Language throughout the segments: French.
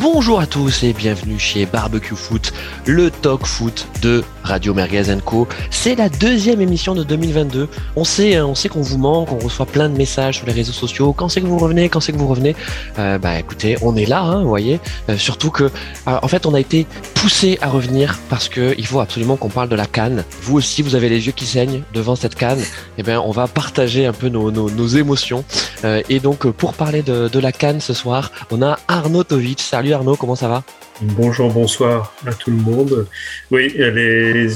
Bonjour à tous et bienvenue chez Barbecue Foot, le talk foot de Radio Merguez Co. C'est la deuxième émission de 2022. On sait, on sait qu'on vous manque, on reçoit plein de messages sur les réseaux sociaux. Quand c'est que vous revenez Quand c'est que vous revenez? Euh, Bah écoutez, on est là, hein, vous voyez. Euh, surtout que, euh, en fait, on a été poussé à revenir parce que il faut absolument qu'on parle de la canne. Vous aussi, vous avez les yeux qui saignent devant cette canne. Eh bien, on va partager un peu nos, émotions. et donc, pour parler de, de la canne ce soir, on a Arnaud Tovic. Salut Arnaud, comment ça va? Bonjour, bonsoir à tout le monde. Oui, les, les,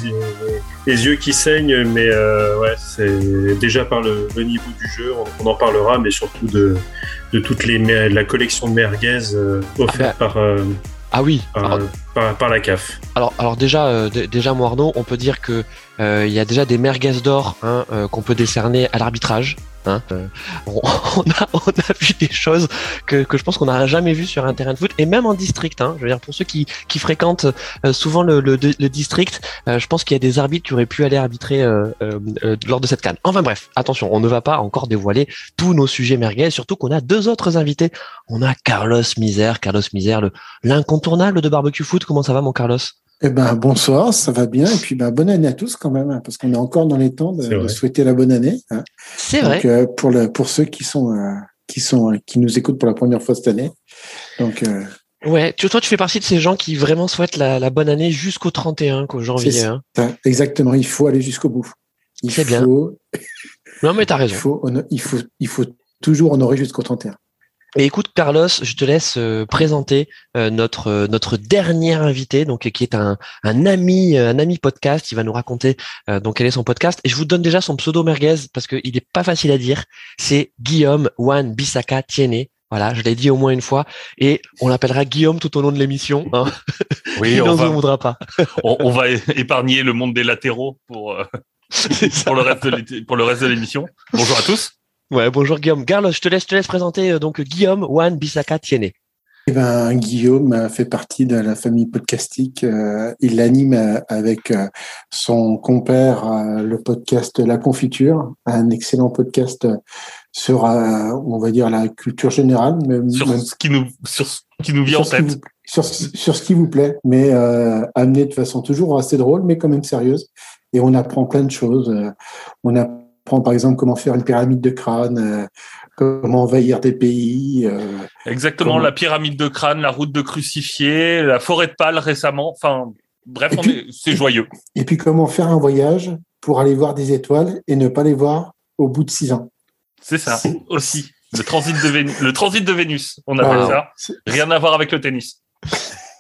les yeux qui saignent, mais euh, ouais, c'est déjà par le, le, niveau du jeu, on, on, en parlera, mais surtout de, de toute les, la collection de merguez euh, offerte ah bah, par. Euh, ah oui. Par, alors, par, la CAF. Alors, alors déjà, euh, déjà, moi on peut dire que il y a déjà des merguez d'or hein, qu'on peut décerner à l'arbitrage. Hein euh, on, a, vu des choses que, je pense qu'on n'a jamais vu sur un terrain de foot et même en district. Hein, je veux dire pour ceux qui, qui fréquentent euh, souvent le, district, euh, je pense qu'il y a des arbitres qui auraient pu aller arbitrer euh, euh, lors de cette canne. Enfin bref, attention, on ne va pas encore dévoiler tous nos sujets merguez, surtout qu'on a deux autres invités. On a Carlos Misère, Carlos Misère, l'incontournable de barbecue foot. Comment ça va mon Carlos? Eh ben, bonsoir, ça va bien. Et puis, ben, bonne année à tous quand même, hein, parce qu'on est encore dans les temps de, de souhaiter la bonne année. Hein. C'est vrai. Euh, pour, le, pour ceux qui sont, euh, qui sont, euh, qui nous écoutent pour la première fois cette année. Donc, euh, Ouais, tu, toi, tu fais partie de ces gens qui vraiment souhaitent la, la bonne année jusqu'au 31, qu'au janvier. Hein. Exactement, il faut aller jusqu'au bout. Il faut... bien. Non, mais t'as raison. Il faut, il faut, il faut toujours honorer jusqu'au 31. Et écoute Carlos, je te laisse euh, présenter euh, notre euh, notre dernier invité, donc qui est un, un ami un ami podcast. Il va nous raconter donc quel est son podcast. Et je vous donne déjà son pseudo merguez parce qu'il est pas facile à dire. C'est Guillaume Juan Bisaka Tiene. Voilà, je l'ai dit au moins une fois, et on l'appellera Guillaume tout au long de l'émission. Hein. Oui, on va, voudra pas. on, on, va épargner le monde des latéraux pour pour le reste de pour le reste de l'émission. Bonjour à tous. Ouais, bonjour Guillaume. Carlos, je te laisse, te laisse présenter euh, donc Guillaume Juan Bisaka Tiene. Eh ben, Guillaume fait partie de la famille podcastique. Euh, il anime euh, avec euh, son compère euh, le podcast La Confiture, un excellent podcast sur, euh, on va dire, la culture générale. Même, sur même, ce qui nous, sur ce qui nous vient en tête. Vous, sur, sur ce qui vous plaît, mais amené de façon toujours assez drôle, mais quand même sérieuse. Et on apprend plein de choses. on apprend par exemple comment faire une pyramide de crâne, euh, comment envahir des pays. Euh, Exactement, comment... la pyramide de crâne, la route de crucifié, la forêt de Pâle récemment. Enfin, bref, c'est joyeux. Et puis comment faire un voyage pour aller voir des étoiles et ne pas les voir au bout de six ans. C'est ça aussi. Le transit de Vénus, le transit de Vénus, on appelle ça. Rien à voir avec le tennis.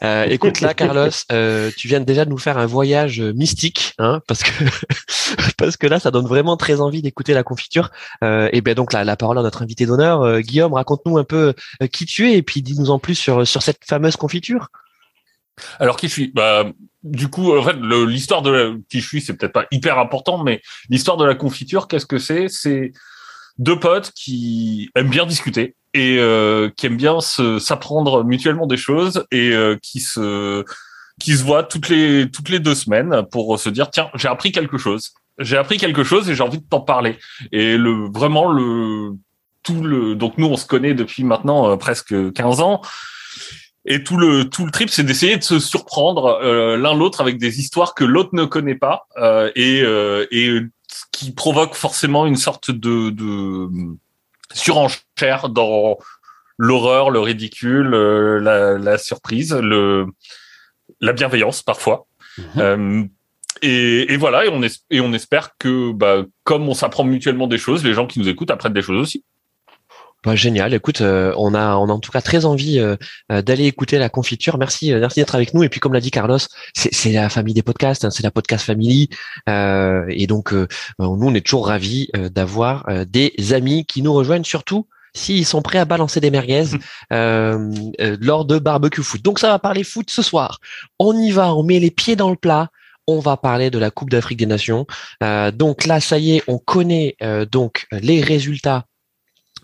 Euh, écoute là, Carlos, euh, tu viens déjà de nous faire un voyage mystique, hein, parce que parce que là, ça donne vraiment très envie d'écouter la confiture. Euh, et bien donc la, la parole à notre invité d'honneur, euh, Guillaume, raconte-nous un peu euh, qui tu es et puis dis-nous en plus sur sur cette fameuse confiture. Alors qui je suis? Bah, Du coup, en fait, l'histoire de la, qui je suis, c'est peut-être pas hyper important, mais l'histoire de la confiture, qu'est-ce que c'est? C'est deux potes qui aiment bien discuter et euh, qui aiment bien s'apprendre mutuellement des choses et euh, qui se qui se voient toutes les toutes les deux semaines pour se dire tiens j'ai appris quelque chose. J'ai appris quelque chose et j'ai envie de t'en parler. Et le vraiment le tout le donc nous on se connaît depuis maintenant euh, presque 15 ans. Et tout le tout le trip c'est d'essayer de se surprendre euh, l'un l'autre avec des histoires que l'autre ne connaît pas euh, et et qui provoque forcément une sorte de, de surenchère dans l'horreur, le ridicule, euh, la, la, surprise, le, la bienveillance parfois. Mmh. Euh, et, et, voilà, et on, es, et on espère que, bah, comme on s'apprend mutuellement des choses, les gens qui nous écoutent apprennent des choses aussi. Bah, génial. Écoute, euh, on a, on a en tout cas très envie euh, d'aller écouter la confiture. Merci, euh, merci d'être avec nous. Et puis, comme l'a dit Carlos, c'est la famille des podcasts, hein, c'est la podcast family. et donc, nous, on est toujours ravis d'avoir des amis qui nous rejoignent, surtout s'ils sont prêts à balancer des merguez lors de barbecue foot. Donc, ça va parler foot ce soir. On y va, on met les pieds dans le plat on va parler de la Coupe d'Afrique des Nations. Euh, donc là, ça y est, on connaît euh, donc les résultats euh,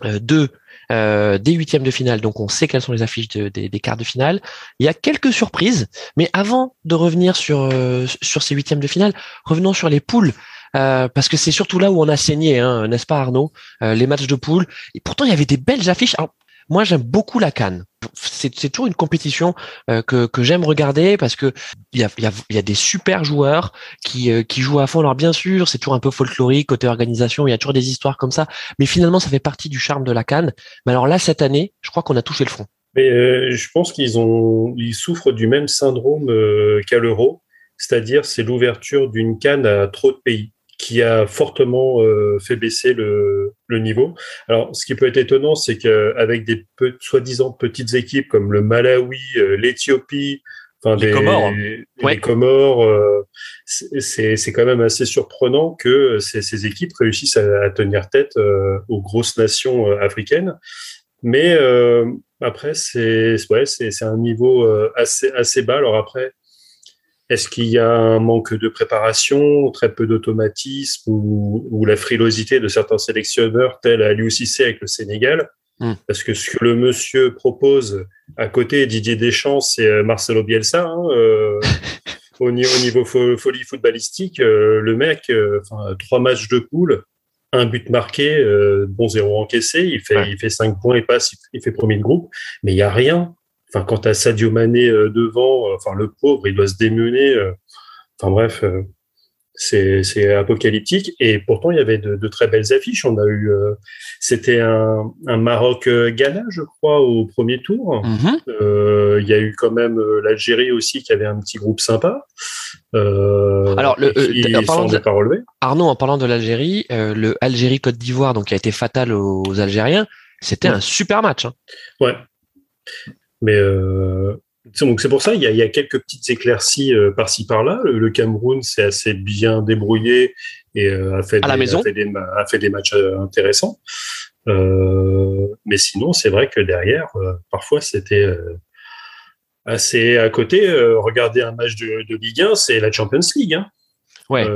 de euh, des huitièmes de finale, donc on sait quelles sont les affiches de, des, des, quarts de finale. Il y a quelques surprises, mais avant de revenir sur euh, sur ces huitièmes de finale, revenons sur les poules. Euh, parce que c'est surtout là où on a saigné, hein, n'est-ce pas Arnaud Les matchs de poules. Et pourtant, il y avait des belles affiches. Moi j'aime beaucoup la Cannes. C'est, toujours une compétition euh, que, que j'aime regarder parce que il y a, y, a, y a des super joueurs qui, euh, qui jouent à fond. Alors bien sûr, c'est toujours un peu folklorique côté organisation, il y a toujours des histoires comme ça, mais finalement ça fait partie du charme de la Cannes. Mais alors là cette année, je crois qu'on a touché le fond. Mais euh, je pense qu'ils ont, ils souffrent du même syndrome qu'à l'Euro, c'est-à-dire c'est l'ouverture d'une canne à trop de pays qui a fortement euh, fait baisser le, le, niveau. Alors, ce qui peut être étonnant, c'est qu'avec des soi-disant petites équipes comme le Malawi, euh, l'Éthiopie, enfin des Comores, les Comores euh, c'est quand même assez surprenant que ces, ces équipes réussissent à, à tenir tête euh, aux grosses nations euh, africaines. Mais après, c'est ouais, c'est un niveau assez assez bas. Alors après, est-ce qu'il y a un manque de préparation, très peu d'automatisme ou, ou, la frilosité de certains sélectionneurs, tels Aliou Cissé avec le Sénégal Mm. Parce que ce que le monsieur propose à côté Didier Deschamps, c'est euh, Marcelo Bielsa. Hein, euh, au, niveau, au niveau fo- folie footballistique, euh, le mec, euh, trois matchs de poule, un but marqué, bon zéro encaissé, il fait, Ouais. il fait cinq points et passe, il, il fait premier de groupe, mais il y a rien. Enfin, quand t'as Sadio Mané euh, devant, euh, enfin le pauvre, il doit se démener. euh, Enfin bref, c'est apocalyptique. Et pourtant, il y avait de, de très belles affiches. On a eu, euh, c'était un, un Maroc-Ghana, je crois, au premier tour. Mhm. Euh, Il y a eu quand même l'Algérie aussi qui avait un petit groupe sympa. Euh, Alors, le- qui en parlant de- pas relevé. Arnaud, en parlant de l'Algérie, le Algérie-Côte d'Ivoire, donc qui a été fatal aux Algériens, c'était Ouais. un super match. hein. Ouais. Mais euh, c'est- donc c'est pour ça il y a, il y a quelques petites éclaircies euh, par-ci par-là. Le, le Cameroun s'est assez bien débrouillé et euh, a fait des, a fait des, a fait des matchs intéressants. Mais sinon c'est vrai que derrière parfois c'était assez à côté. Regarder un match de, de Ligue 1, c'est la Champions League. Hein. Ouais.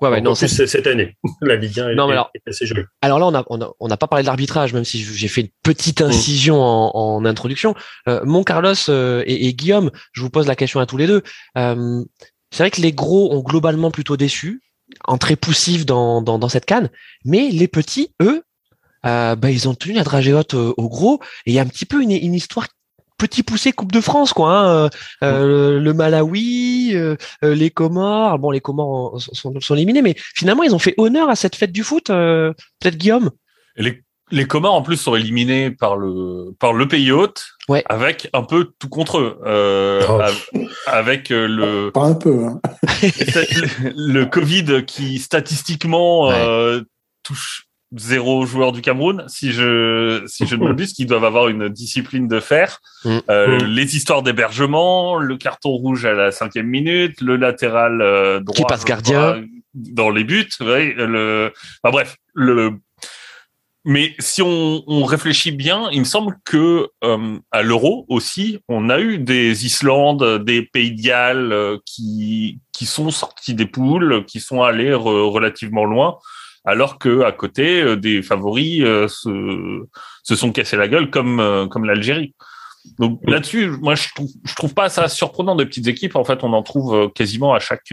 Ouais, ouais, non, plus cette année. la Ligue 1 est, Non, mais alors- est assez jolie. Alors là, on n'a on a, on n'a pas parlé de l'arbitrage, même si j'ai fait une petite incision en, en introduction. Euh, mon Carlos euh, et, et Guillaume, je vous pose la question à tous les deux. Euh, c'est vrai que les gros ont globalement plutôt déçu, entrée poussive dans, dans, dans cette canne, mais les petits, eux, euh, bah, ils ont tenu la dragée haute euh, au gros, et il y a un petit peu une, une histoire petit poussé Coupe de France, quoi. hein. Euh, euh, le Malawi, euh, les Comores. Bon, les Comores sont, sont éliminés, mais finalement, ils ont fait honneur à cette fête du foot. euh, Peut-être Guillaume? Et les, les Comores, en plus, sont éliminés par le, par le pays hôte. Ouais. Avec un peu tout contre eux. Euh, Oh. av- avec le, Pas un peu. Hein. le, le Covid qui, statistiquement, Ouais. euh, touche zéro joueur du Cameroun, si je, si je ne m'abuse, qu'ils doivent avoir une discipline de fer. Mm. Euh, Mm. Les histoires d'hébergement, le carton rouge à la cinquième minute, le latéral euh, droit Qui passe gardien. crois, dans les buts. ouais, le, enfin, bref, le. Mais si on, on réfléchit bien, il me semble que euh, à l'euro aussi, on a eu des Islandes, des Pays de Galles euh, qui qui sont sortis des poules, qui sont allés re- relativement loin, alors que à côté euh, des favoris euh, se se sont cassés la gueule comme euh, comme l'Algérie. Donc là-dessus, moi je trouve je trouve pas ça surprenant des petites équipes. En fait, on en trouve quasiment à chaque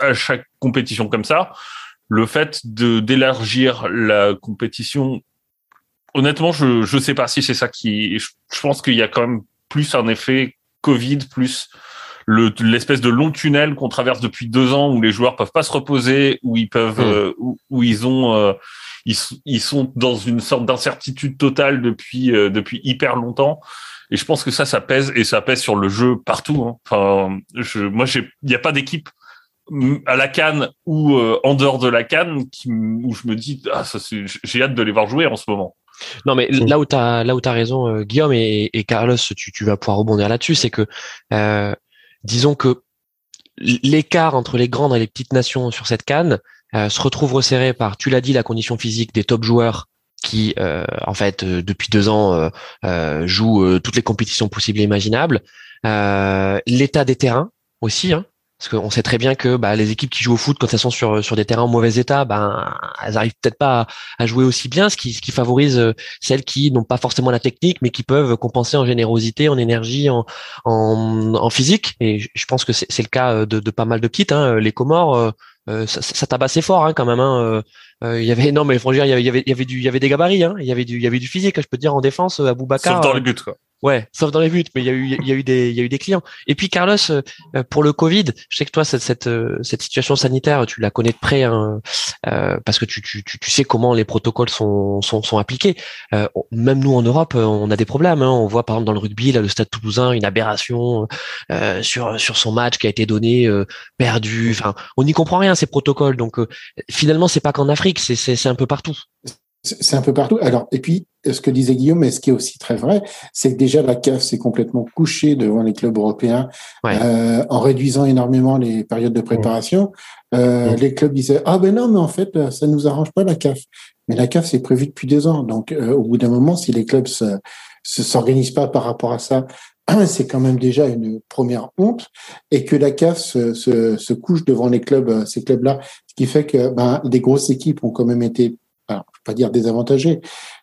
à chaque compétition comme ça. Le fait de d'élargir la compétition, honnêtement, je je sais pas si c'est ça qui. Je, je pense qu'il y a quand même plus un effet Covid, plus le l'espèce de long tunnel qu'on traverse depuis deux ans où les joueurs peuvent pas se reposer, où ils peuvent, Mm. euh, où, où ils ont, euh, ils, sont dans une sorte d'incertitude totale depuis euh, depuis hyper longtemps. Et je pense que ça, ça pèse et ça pèse sur le jeu partout. hein. Enfin, je, moi, j'ai, il n'y a pas d'équipe mm, à la canne ou euh, en dehors de la canne qui, où je me dis, ah, ça, c'est, j'ai hâte de les voir jouer en ce moment. Non, mais Mm. là où tu as, là où t'as raison, euh, Guillaume et, et Carlos, tu, tu vas pouvoir rebondir là-dessus, c'est que, euh, disons que l'écart entre les grandes et les petites nations sur cette canne euh, se retrouve resserré par, tu l'as dit, la condition physique des top joueurs qui, euh, en fait, euh, depuis deux ans, jouent toutes les compétitions possibles et imaginables. L'état des terrains aussi, hein, parce qu'on sait très bien que bah, les équipes qui jouent au foot, quand elles sont sur, sur des terrains en mauvais état, ben, elles arrivent peut-être pas à, à jouer aussi bien, ce qui, ce qui favorise euh, celles qui n'ont pas forcément la technique, mais qui peuvent compenser en générosité, en énergie, en, en, en physique. Et je- pense que c'est le cas euh, de, de pas mal de petites. Hein. Les Comores, euh, euh, ça, ça assez fort hein, quand même. Hein. Euh, il y avait non mais franchement il y avait, il y avait, du, il y avait des gabarits, hein. Il y avait du, il y avait du physique. Je peux te dire en défense, à Boubacar. Sauf dans les buts, quoi. Ouais, sauf dans les buts, mais il y a eu, il y a eu des, il y a eu des clients. Et puis Carlos, euh, pour le Covid, je sais que toi cette cette, euh, cette situation sanitaire, tu la connais de près, hein, euh, parce que tu, tu, tu sais comment les protocoles sont sont, sont appliqués. Euh, même nous en Europe, on a des problèmes. Hein. On voit par exemple dans le rugby, là, le Stade Toulousain, une aberration euh, sur sur son match qui a été donné perdu. Enfin, on n'y comprend rien ces protocoles. Donc finalement, c'est pas qu'en Afrique, c'est c'est un peu partout. C'est un peu partout. Alors, et puis, ce que disait Guillaume, et ce qui est aussi très vrai, c'est que déjà la CAF s'est complètement couchée devant les clubs européens euh, en réduisant énormément les périodes de préparation. Euh, Les clubs disaient ah ben non, mais en fait, euh, ça nous arrange pas la CAF. Mais la CAF c'est prévu depuis deux ans. Donc, euh, au bout d'un moment, si les clubs se, se s'organisent pas par rapport à ça, c'est quand même déjà une première honte. Et que la CAF se, se, se couche devant les clubs, euh, ces clubs-là, ce qui fait que ben, des grosses équipes ont quand même été alors, je vais pas dire désavantagés,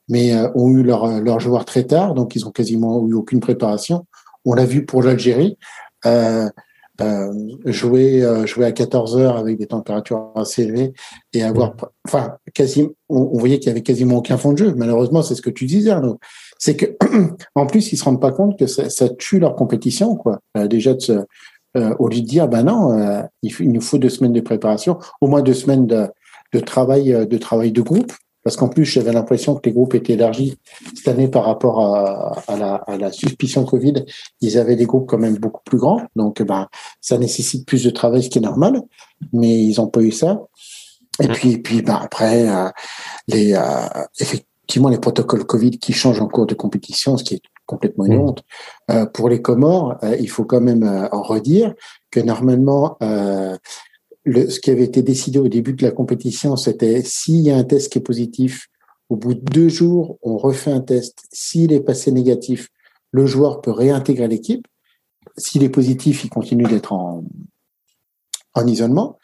mais euh, ont eu leur, leur joueur très tard, donc ils ont quasiment eu aucune préparation. On l'a vu pour l'Algérie, euh, euh, jouer, jouer à 14 heures avec des températures assez élevées et avoir, enfin, quasiment, on, voyait qu'il y avait quasiment aucun fond de jeu. Malheureusement, c'est ce que tu disais, Arnaud. C'est que, en plus, ils se rendent pas compte que ça, ça tue leur compétition, quoi. Déjà de se, au lieu de dire, ben non, il, il, nous faut deux semaines de préparation, au moins deux semaines de, de travail euh, de travail de groupe parce qu'en plus j'avais l'impression que les groupes étaient élargis cette année par rapport à, à, la, à, la, suspicion Covid. Ils avaient des groupes quand même beaucoup plus grands donc ben ça nécessite plus de travail ce qui est normal mais ils ont pas eu ça. Et puis puis ben après euh, les euh, effectivement les protocoles Covid qui changent en cours de compétition ce qui est complètement une mmh. honte. Euh, pour les Comores il faut quand même en redire que normalement le, ce qui avait été décidé au début de la compétition, c'était s'il y a un test qui est positif, au bout de deux jours, on refait un test. S'il est passé négatif, le joueur peut réintégrer l'équipe. S'il est positif, il continue d'être en, en isolement.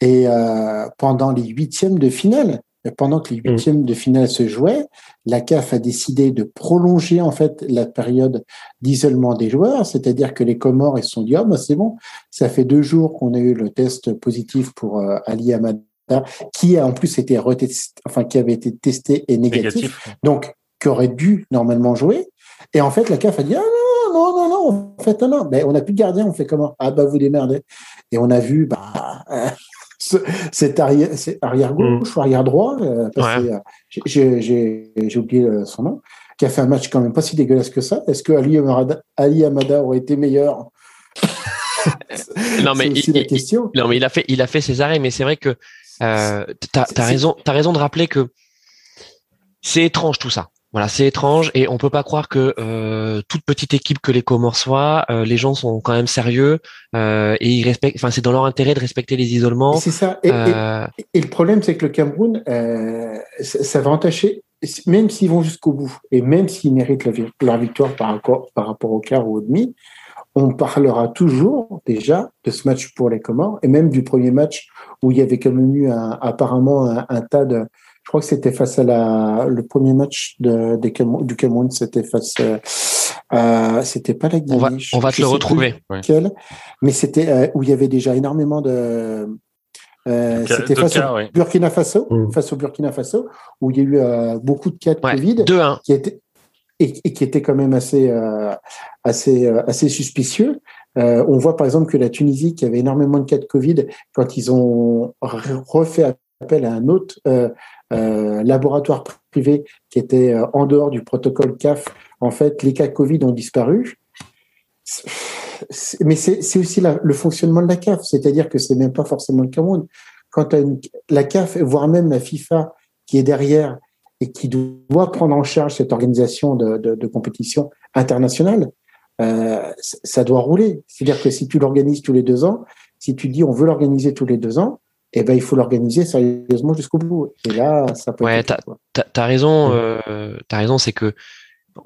Et euh, pendant les huitièmes de finale, pendant que les mm. huitièmes de finale se jouaient, la CAF a décidé de prolonger en fait la période d'isolement des joueurs, c'est-à-dire que les Comores ils se sont dit ah bah c'est bon, ça fait deux jours qu'on a eu le test positif pour euh, Ali Amada, qui a en plus été retesté, enfin qui avait été testé et négatif, donc qui aurait dû normalement jouer. Et en fait la CAF a dit ah non non non non en fait non non, mais on n'a plus de gardien, on fait comment? Ah bah vous démerdez. Et on a vu bah c'est arrière, arrière gauche mm. ou arrière droit, euh, euh, j'ai oublié euh, son nom, qui a fait un match quand même pas si dégueulasse que ça. Est-ce que Ali Amada, Ali Amada aurait été meilleur? Non mais il, la question. non mais il a fait il a fait ses arrêts, mais c'est vrai que euh, t'as as raison t'as raison de rappeler que c'est étrange tout ça. Voilà, c'est étrange et on peut pas croire que euh, toute petite équipe que les Comores soient, euh, les gens sont quand même sérieux euh, et ils respectent. Enfin, c'est dans leur intérêt de respecter les isolements. C'est ça. Et, le problème, c'est que le Cameroun, ça, va entacher, même s'ils vont jusqu'au bout et même s'ils méritent leur victoire par rapport, par rapport au quart ou au demi, on parlera toujours déjà de ce match pour les Comores et même du premier match où il y avait comme eu un, apparemment un tas de je crois que c'était face à la, le premier match de, du Cameroun, c'était face à, c'était pas la Guinée. On va, on va te le retrouver. mais c'était euh, où il y avait déjà énormément de, euh, c'était face au Burkina Faso, mm. face au Burkina Faso, où il y a eu euh, beaucoup de cas de Covid, 2-1. qui étaient et, qui était quand même assez assez assez suspicieux. on voit par exemple que la Tunisie, qui avait énormément de cas de Covid, quand ils ont refait appel à un autre euh, laboratoire privé qui était euh, en dehors du protocole CAF, en fait, les cas Covid ont disparu. Mais c'est aussi la, le fonctionnement de la CAF, c'est-à-dire que c'est même pas forcément le Cameroun. Quand une, la CAF, voire même la FIFA qui est derrière et qui doit prendre en charge cette organisation de, de, de compétition internationale, euh, ça doit rouler. C'est-à-dire que si tu l'organises tous les deux ans, si tu dis on veut l'organiser tous les deux ans, eh ben, il faut l'organiser sérieusement jusqu'au bout. Et là, ça peut ouais, t'as, as, raison, euh, t'as raison, c'est que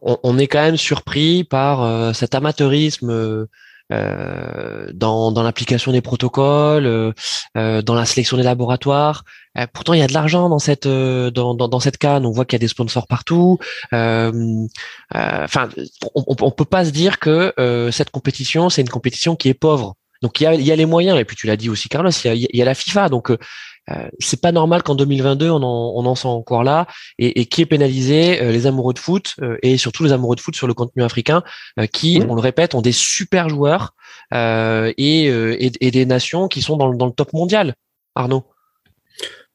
on, est quand même surpris par euh, cet amateurisme euh, dans, dans l'application des protocoles, euh, euh, dans la sélection des laboratoires. pourtant, il y a de l'argent dans cette dans, dans, dans cette canne. On voit qu'il y a des sponsors partout. Enfin, on, on peut pas se dire que cette compétition, c'est une compétition qui est pauvre. Donc il y a, y a, les moyens, et puis tu l'as dit aussi, Carlos, il y a, y a, la FIFA. Donc euh, c'est pas normal qu'en 2022 on en, on en soit encore là et, et qui est pénalisé les amoureux de foot et surtout les amoureux de foot sur le contenu africain qui, mmh. on le répète, ont des super joueurs et, et, et, des nations qui sont dans, dans le top mondial. Arnaud.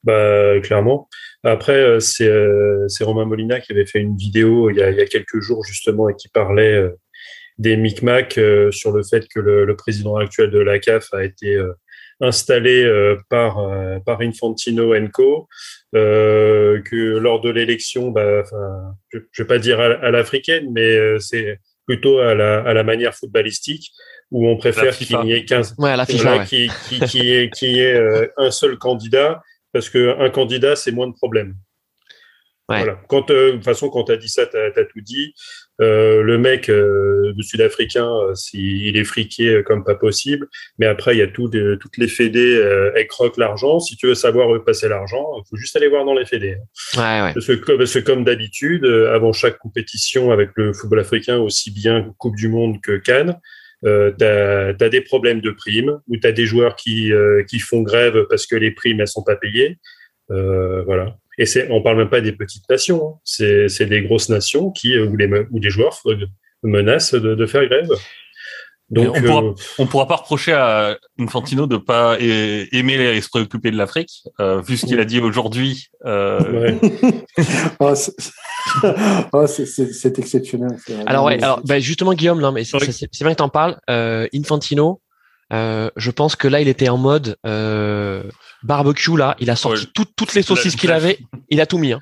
Bah clairement. Après, c'est Romain Molina qui avait fait une vidéo il y a, il y a quelques jours justement et qui parlait des micmacs euh, sur le fait que le, le, président actuel de la CAF a été euh, installé euh, par par Infantino Co. que lors de l'élection, bah, je, je vais pas dire à, l'africaine, mais c'est plutôt à la, à la manière footballistique où on préfère qu'il n'y ait qu'un ouais, ouais. qui, qui, qui, est, qui est un seul candidat parce qu'un candidat c'est moins de problèmes. Ouais. Voilà. Quand, de toute façon, quand tu as dit ça, tu as, tout dit. Euh, le mec, euh, le sud-africain, euh, il est friqué comme pas possible. Mais après, il y a tout toutes les fédés, elles croquent l'argent. Si tu veux savoir où passer l'argent, il faut juste aller voir dans les fédés. Ouais, ouais. Parce, que, parce que comme d'habitude, avant chaque compétition avec le football africain, aussi bien Coupe du Monde que Cannes, euh, tu as, des problèmes de primes, ou tu as des joueurs qui, qui font grève parce que les primes, elles sont pas payées. voilà. Et c'est, on parle même pas des petites nations, hein. c'est, c'est des grosses nations qui, où les, où les joueurs menacent de, de faire grève. Donc, on pourra, euh, on pourra pas reprocher à Infantino de pas aimer et se préoccuper de l'Afrique, euh, vu ce qu'il a dit aujourd'hui. Euh... oh, c'est, oh, c'est, c'est, exceptionnel. Alors ouais, alors bah, justement Guillaume, non mais c'est, c'est, bien que t'en parles. Euh, Infantino, euh, je pense que là, il était en mode euh, barbecue. Là, il a sorti toutes les saucisses qu'il avait. Il a tout mis. Hein.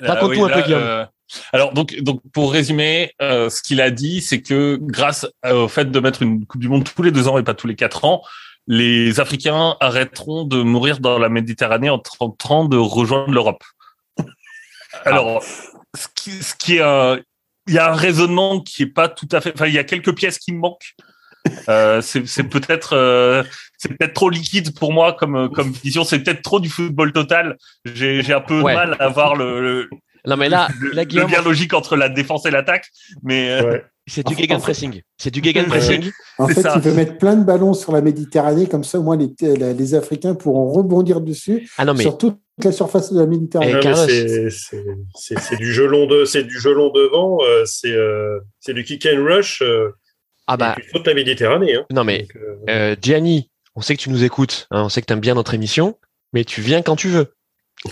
Raconte-nous un peu, Guillaume. Euh, alors donc donc pour résumer, ce qu'il a dit, c'est que grâce au fait de mettre une Coupe du Monde tous les deux ans et pas tous les quatre ans, les Africains arrêteront de mourir dans la Méditerranée en tentant de rejoindre l'Europe. Alors, ce qui, ce qui est il y a un raisonnement qui est pas tout à fait. Enfin, il y a quelques pièces qui me manquent. Euh, c'est peut-être euh, c'est peut-être trop liquide pour moi comme comme vision. C'est peut-être trop du football total. J'ai un peu mal à voir le, le non mais là, le, là Guillaume, logique entre la défense et l'attaque. Mais euh, c'est du gegenpressing. C'est du gegenpressing. En fait, il veut mettre plein de ballons sur la Méditerranée, comme ça, au moins les, les Africains pourront rebondir dessus ah non, mais... sur toute la surface de la Méditerranée. C'est du gelon de, c'est du gelon devant, c'est c'est du kick and rush. Ah bah. Il faut la Méditerranée. Hein. Non mais euh, euh... Gianni, on sait que tu nous écoutes, hein, on sait que tu aimes bien notre émission, mais tu viens quand tu veux.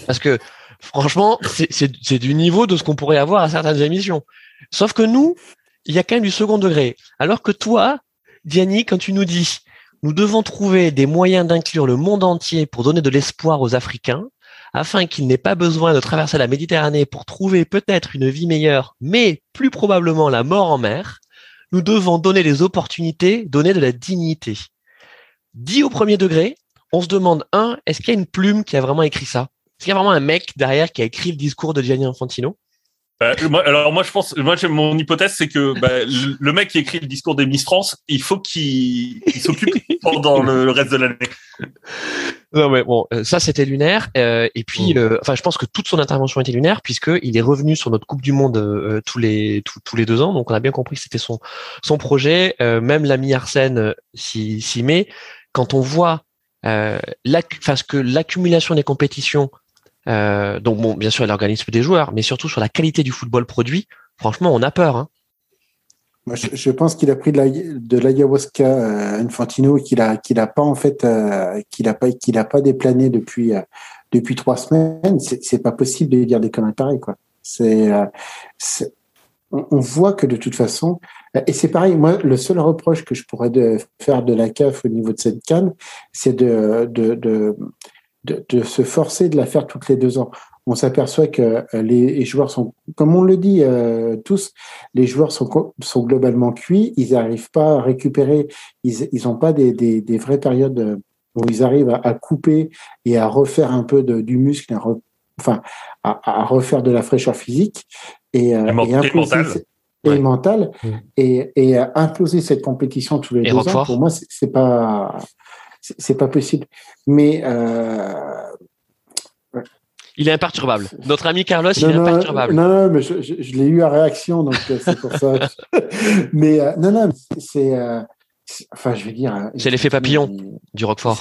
Parce que franchement, c'est du niveau de ce qu'on pourrait avoir à certaines émissions. Sauf que nous, il y a quand même du second degré. Alors que toi, Gianni, quand tu nous dis nous devons trouver des moyens d'inclure le monde entier pour donner de l'espoir aux Africains, afin qu'ils n'aient pas besoin de traverser la Méditerranée pour trouver peut-être une vie meilleure, mais plus probablement la mort en mer, nous devons donner les opportunités, donner de la dignité. Dit au premier degré, on se demande, un, est-ce qu'il y a une plume qui a vraiment écrit ça? Est-ce qu'il y a vraiment un mec derrière qui a écrit le discours de Gianni Infantino? Bah, alors moi je pense, moi mon hypothèse c'est que bah, le, mec qui écrit le discours des Miss France, il faut qu'il s'occupe pendant le, reste de l'année. Non mais bon, euh, ça c'était lunaire. Euh, et puis, mm. euh, enfin, je pense que toute son intervention était lunaire puisque il est revenu sur notre Coupe du Monde tous les tous, les deux ans. Donc on a bien compris que c'était son son projet. même l'ami Arsène s'y met. Quand on voit euh, que l'accumulation des compétitions, donc bon, bien sûr l'organisme des joueurs, mais surtout sur la qualité du football produit, franchement, on a peur. Hein. Moi, je, pense qu'il a pris de l'ayahuasca euh, Infantino et qu'il a qu'il pas en fait euh, qu'il a pas qu'il pas déplané depuis euh, depuis trois semaines. C'est pas possible de dire des conneries pareilles quoi. C'est on, voit que de toute façon et c'est pareil. Moi, le seul reproche que je pourrais faire de la CAF au niveau de cette canne, c'est de de, de se forcer de la faire toutes les deux ans on s'aperçoit que euh, les joueurs sont, comme on le dit euh, tous, les joueurs sont, sont globalement cuits, ils n'arrivent pas à récupérer, ils n'ont pas des, des, vraies périodes euh, où ils arrivent à, couper et à refaire un peu du muscle, enfin, à, à, refaire de la fraîcheur physique et, et, imploser, et mental mmh. et, et imposer cette compétition tous les deux ans. Pour moi, c'est pas c'est pas possible. Mais euh, il est imperturbable. Notre ami Carlos, il est imperturbable. Non, non, mais je, l'ai eu à réaction, donc euh, c'est pour ça. mais euh, non, non, c'est, euh, enfin, je vais dire. C'est l'effet papillon du Roquefort.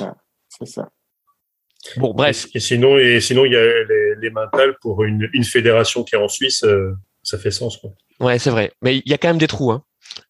C'est ça. Bon, bref. Et, sinon, et sinon, il y a les, les mentales pour une, une, fédération qui est en Suisse, euh, ça fait sens. Quoi. Ouais, c'est vrai. Mais il y a quand même des trous hein,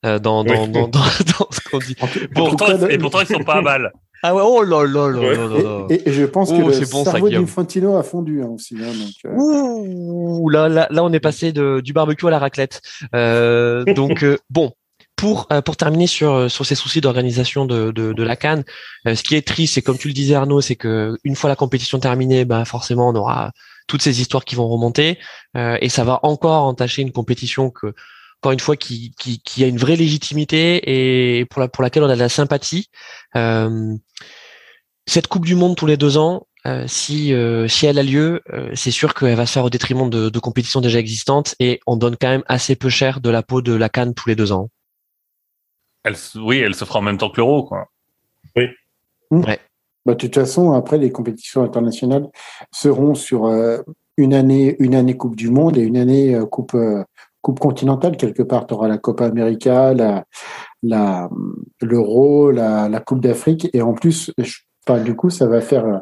euh, dans, dans, oui. dans, dans, dans, ce qu'on dit. Bon, pourtant, et pourtant, ils sont pas mal. Ah ouais, oh là là là ouais. là là. Et, et, je pense oh, que le bon, cerveau d'Infantino a fondu hein, aussi. Hein, donc, euh... Ouh, là, là, là, on est passé de, du barbecue à la raclette. Euh, donc, bon, pour euh, pour terminer sur sur ces soucis d'organisation de, de, de la Cannes, euh, ce qui est triste, c'est comme tu le disais Arnaud, c'est que une fois la compétition terminée, bah forcément on aura toutes ces histoires qui vont remonter euh, et ça va encore entacher une compétition que encore une fois qui, qui, qui a une vraie légitimité et pour la pour laquelle on a de la sympathie. Euh, cette Coupe du Monde tous les deux ans, euh, si si elle a lieu, c'est sûr qu'elle va se faire au détriment de, de compétitions déjà existantes et on donne quand même assez peu cher de la peau de la Cannes tous les deux ans. Elle, oui, elle se fera en même temps que l'euro, quoi. Oui. Mmh. Ouais. Bah, de toute façon, après, les compétitions internationales seront sur euh, une année, une année Coupe du Monde et une année euh, Coupe euh, Coupe continentale quelque part. Tu auras la Copa América, la, la l'Euro, la, la Coupe d'Afrique et en plus, je, enfin, du coup, ça va faire.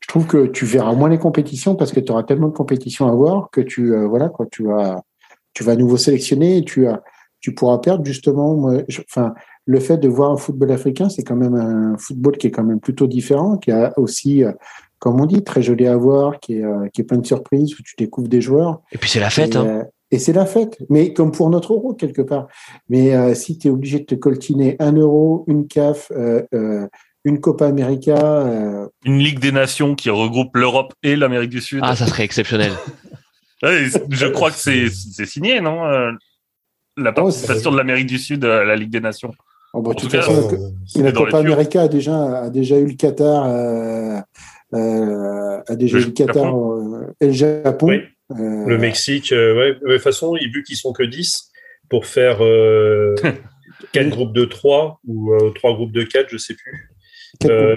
Je trouve que tu verras moins les compétitions parce que tu auras tellement de compétitions à voir que tu voilà quoi, tu vas tu vas à nouveau sélectionner et tu as tu pourras perdre justement. Moi, je, enfin, le fait de voir un football africain, c'est quand même un football qui est quand même plutôt différent, qui a aussi, euh, comme on dit, très joli à voir, qui est, euh, qui est plein de surprises où tu découvres des joueurs. Et puis c'est la fête. Et, hein. euh, et c'est la fête, mais comme pour notre euro quelque part. Mais euh, si tu es obligé de te coltiner un euro, une CAF, une Copa América, une Ligue des Nations qui regroupe l'Europe et l'Amérique du Sud. Ah, ça serait exceptionnel. je crois que c'est signé, non la participation oh, de l'Amérique du Sud à la Ligue des Nations. Oh, bah, en tout cas, façon, la, la Copa América a déjà, a déjà eu le Qatar, euh, euh, a déjà le eu le Qatar euh, et le Japon. Oui. Euh, le Mexique, ouais. De toute façon, vu qu'ils sont que 10 pour faire 4 groupes de 3 ou 3 groupes de 4, je sais plus.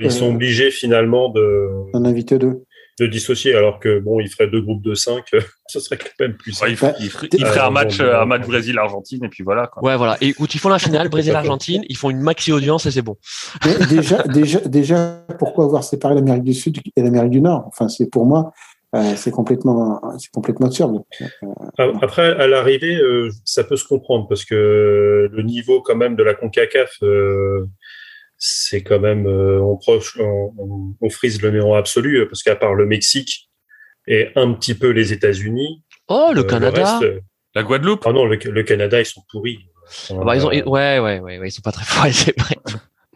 Ils sont obligés finalement de. En inviter deux de dissocier, alors que bon, il ferait deux groupes de 5, ce serait quand même plus ouais, il, ferait, il, ferait, il ferait un match, bon, un match Brésil-Argentine, et puis voilà. Quoi. Ouais, voilà. Et où ils font la finale, Brésil-Argentine, ils font une maxi audience et c'est bon. Mais déjà, déjà, déjà, pourquoi avoir séparé l'Amérique du Sud et l'Amérique du Nord? Enfin, c'est pour moi, euh, c'est complètement, c'est complètement absurde. Euh, Après, à l'arrivée, euh, ça peut se comprendre parce que le niveau quand même de la Concacaf. Euh, c'est quand même euh, on, proche, on, on, frise le néant absolu parce qu'à part le Mexique et un petit peu les États-Unis. Oh, le euh, Canada. Le reste, la Guadeloupe. Ah non, le, le, Canada, ils sont pourris. Ah bah, ils ont, ouais, ouais, ouais, ouais, ils sont pas très forts, c'est vrai.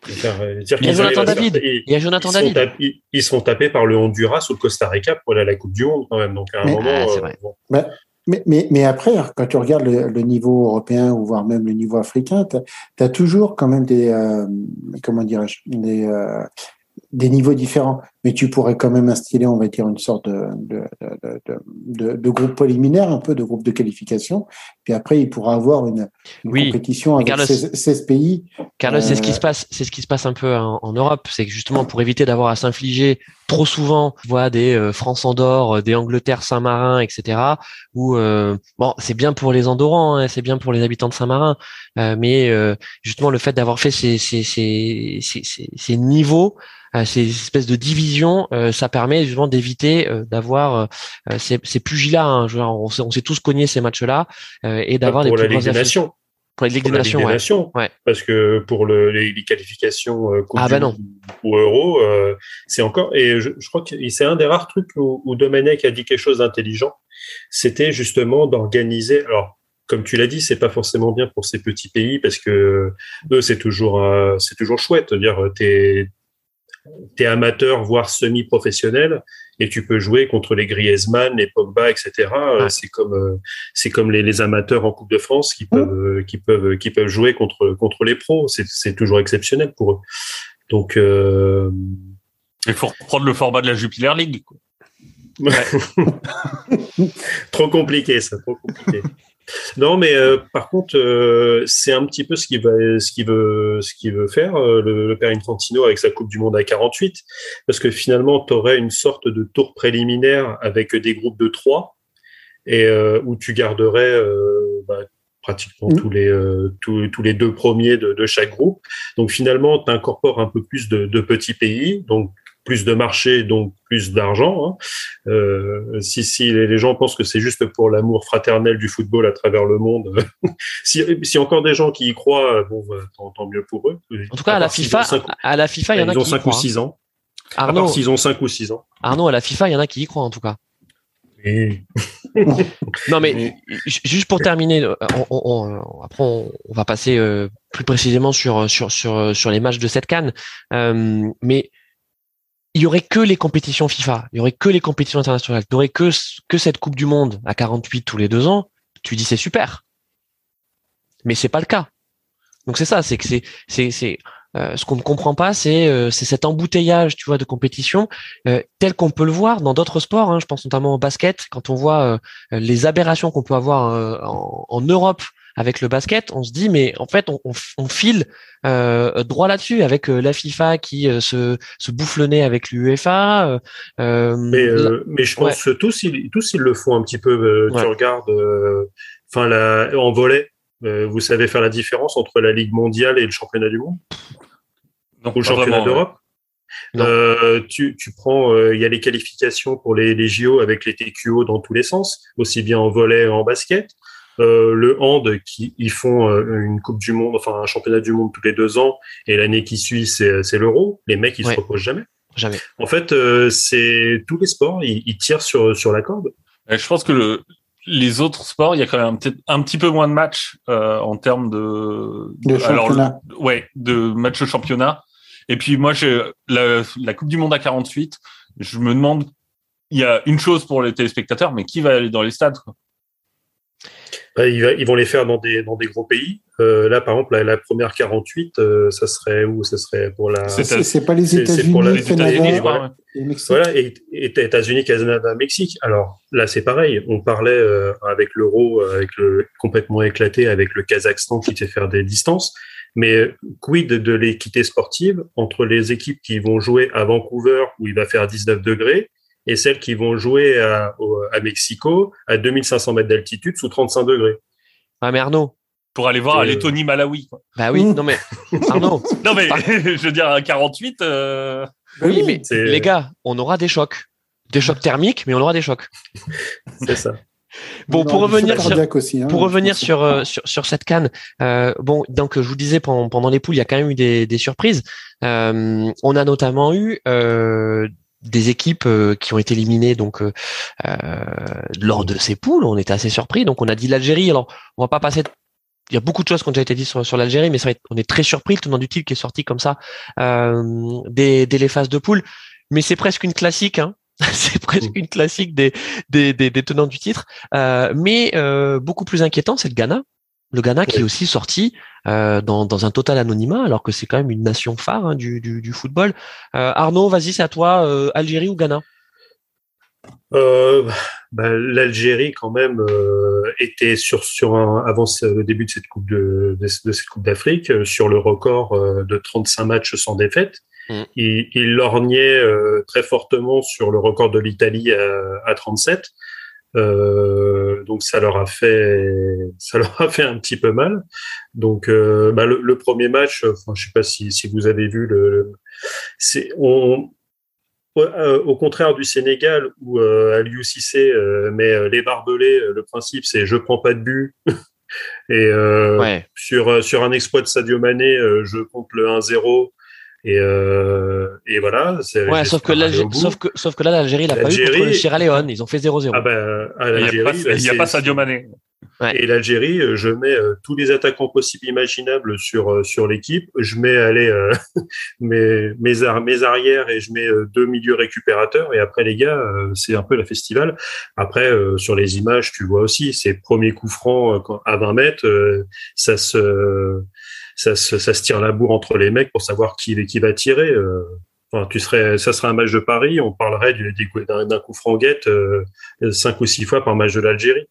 Il y a Jonathan David. Il y a Jonathan David. Ils sont tapés par le Honduras ou le Costa Rica pour aller à la Coupe du Monde quand même. Donc à un mais, moment. Mais, mais, après, quand tu regardes le, le, niveau européen ou voire même le niveau africain, tu as, toujours quand même des, euh, comment dirais-je, des, euh, des niveaux différents. Mais tu pourrais quand même instiller, on va dire, une sorte de, de, de, de, de groupe préliminaire, un peu de groupe de qualification. Puis après, il pourra avoir une, une oui. compétition avec Carlos, 16, 16, pays. Carlos, euh... c'est ce qui se passe, c'est ce qui se passe un peu en, en Europe. C'est que justement pour éviter d'avoir à s'infliger trop souvent, voit des euh, France Andorre, des Angleterre Saint-Marin, etc. Où euh, bon, c'est bien pour les Andorrans, hein, c'est bien pour les habitants de Saint-Marin, euh, mais justement le fait d'avoir fait ces, ces, ces, ces, ces niveaux euh, ces espèces de divisions, euh, ça permet justement d'éviter euh, d'avoir ces, ces pugilats. Hein, genre, on s'est on tous cogné ces matchs-là et d'avoir des pour plus la Ligue des Nations. Pour la Ligue des Nations, ouais. Nations ouais. Parce que pour le, les, les, qualifications euh, ah bah non. ou Euro, euh, c'est encore. Et je, je crois que c'est un des rares trucs où, où Domenech a dit quelque chose d'intelligent. C'était justement d'organiser. Alors, comme tu l'as dit, c'est pas forcément bien pour ces petits pays parce que eux, c'est toujours, euh, c'est toujours chouette. Dire, t'es tu es amateur, voire semi-professionnel, et tu peux jouer contre les Griezmann, les Pogba, etc. Ouais. C'est comme euh, c'est comme les, les, amateurs en Coupe de France qui peuvent mmh. qui peuvent qui peuvent jouer contre contre les pros. C'est toujours exceptionnel pour eux. Donc euh... il faut reprendre le format de la Jupiler League. Quoi. Ouais. trop compliqué ça, trop compliqué. Non, mais euh, par contre, euh, c'est un petit peu ce qu'il va, ce qu'il veut, ce qu'il veut faire euh, le, le, père Infantino avec sa Coupe du Monde à 48, parce que finalement, tu aurais une sorte de tour préliminaire avec des groupes de trois et où tu garderais bah, pratiquement mmh. tous les tous, tous, les deux premiers de, de chaque groupe. Donc finalement, tu incorpores un peu plus de, de petits pays, donc plus de marché, donc plus d'argent. Hein. Euh, si, si les gens pensent que c'est juste pour l'amour fraternel du football à travers le monde, si, si encore des gens qui y croient, bon, bah, tant, mieux pour eux. En tout cas, à, la FIFA, à la FIFA, il y en a ils ont qui 5 ou 6 ans. Arnaud, s'ils ont 5 ou 6 ans. Arnaud, à la FIFA, il y en a qui y croient en tout cas. non mais juste pour terminer, euh, on, après on, va passer euh, plus précisément sur sur sur sur les matchs de cette canne, euh, mais il y aurait que les compétitions FIFA, il y aurait que les compétitions internationales, il y aurait que que cette Coupe du Monde à 48 tous les deux ans. Tu dis c'est super, mais c'est pas le cas. Donc c'est ça, c'est que c'est c'est c'est euh, ce qu'on ne comprend pas, c'est euh, cet embouteillage, tu vois, de compétition euh, tel qu'on peut le voir dans d'autres sports. Hein, je pense notamment au basket, quand on voit les aberrations qu'on peut avoir en, Europe avec le basket, on se dit mais en fait on, on, file droit là-dessus avec la FIFA qui se, se bouffe le nez avec l'UEFA. mais, mais je pense que tous ils, tous ils le font un petit peu. Tu regardes, enfin la en volet euh, vous savez faire la différence entre la Ligue mondiale et le championnat du monde? Non, Ou le championnat d'Europe? Euh, tu, tu, prends, euh, il y a les qualifications pour les, les, JO avec les TQO dans tous les sens, aussi bien en volet en basket. Euh, le hand, qui ils font euh, une Coupe du Monde, enfin un championnat du monde tous les deux ans, et l'année qui suit c'est l'Euro. Les mecs ils se reposent jamais. Jamais. En fait, c'est tous les sports, ils, ils, tirent sur sur la corde. je pense que le, les autres sports, il y a quand même peut-être un petit peu moins de matchs euh, en termes de, de championnat. ouais, de matchs championnat. Et puis moi, j'ai la, la, Coupe du Monde à 48. Je me demande, il y a une chose pour les téléspectateurs, mais qui va aller dans les stades quoi? Ils vont les faire dans des, dans des gros pays. Euh, là, par exemple, la, première 48, euh, ça serait où? Ça serait pour la. C'est pas les États-Unis, les Canada, voilà. et Mexique. Voilà, et, États-Unis, Canada, Mexique. Alors là, c'est pareil. On parlait euh, avec l'euro, avec le complètement éclaté, avec le Kazakhstan qui sait faire des distances. Mais quid de l'équité sportive entre les équipes qui vont jouer à Vancouver où il va faire 19 degrés et celles qui vont jouer à, à Mexico à 2500 mètres d'altitude sous 35 degrés. Ah mais Arnaud, pour aller voir euh... Lettonie Malawi. Quoi. Bah oui, non mais Arnaud. non mais je veux dire à 48. Euh... Oui, mais les gars, on aura des chocs, des chocs thermiques, mais on aura des chocs. C'est ça. Bon, pour revenir, sur, aussi, hein, pour revenir sur, euh, sur, sur cette canne, euh, bon, donc je vous disais pendant, pendant les poules, il y a quand même eu des, des surprises. Euh, on a notamment eu euh, des équipes euh, qui ont été éliminées donc euh, euh, lors de ces poules. On était assez surpris. Donc on a dit l'Algérie. Alors on va pas passer. Il y a beaucoup de choses qui ont déjà été dites sur, l'Algérie, mais on est très surpris le tenant du titre qui est sorti comme ça euh, dès, dès les phases de poule. Mais c'est presque une classique. Hein c'est presque une classique des, des, des, des tenants du titre. Mais beaucoup plus inquiétant, c'est le Ghana. Le Ghana qui est aussi sorti euh, dans, dans, un total anonymat, alors que c'est quand même une nation phare hein, du, du, du, football. Euh, Arnaud, vas-y, c'est à toi, euh, Algérie ou Ghana? Bah, L'Algérie quand même était sur sur un, avant le début de cette coupe de, de, cette coupe d'Afrique sur le record de 35 matchs sans défaite. Mm. Il, il, lorgnait très fortement sur le record de l'Italie à, à 37. Euh, donc ça leur a fait ça leur a fait un petit peu mal. Donc euh, bah, le, le, premier match, enfin je sais pas si, si vous avez vu le, c'est on euh, au contraire du Sénégal où euh, Aliou Cissé euh, met les barbelés, le principe c'est je prends pas de but. Et ouais. sur sur un exploit de Sadio Mané, je compte le 1-0 et, euh, et voilà. Ouais, sauf que, sauf que, sauf que là, l'Algérie n'a pas eu contre le Sierra Leone. Ils ont fait 0-0. Ah ben, à l'Algérie, il n'y a, pas Sadio Mané. Ouais. Et l'Algérie, euh, je mets euh, tous les attaquants possibles imaginables sur euh, sur l'équipe. Je mets allez euh, mes mes, ar mes arrières et je mets deux milieux récupérateurs. Et après les gars, c'est un peu la festival. Après sur les images, tu vois aussi ces premiers coups francs à 20 mètres, ça se ça, ça, se tire la bourre entre les mecs pour savoir qui, qui va tirer. Euh. Enfin, tu serais, ça serait un match de Paris, on parlerait d'un coup franguette euh, cinq ou six fois par match de l'Algérie.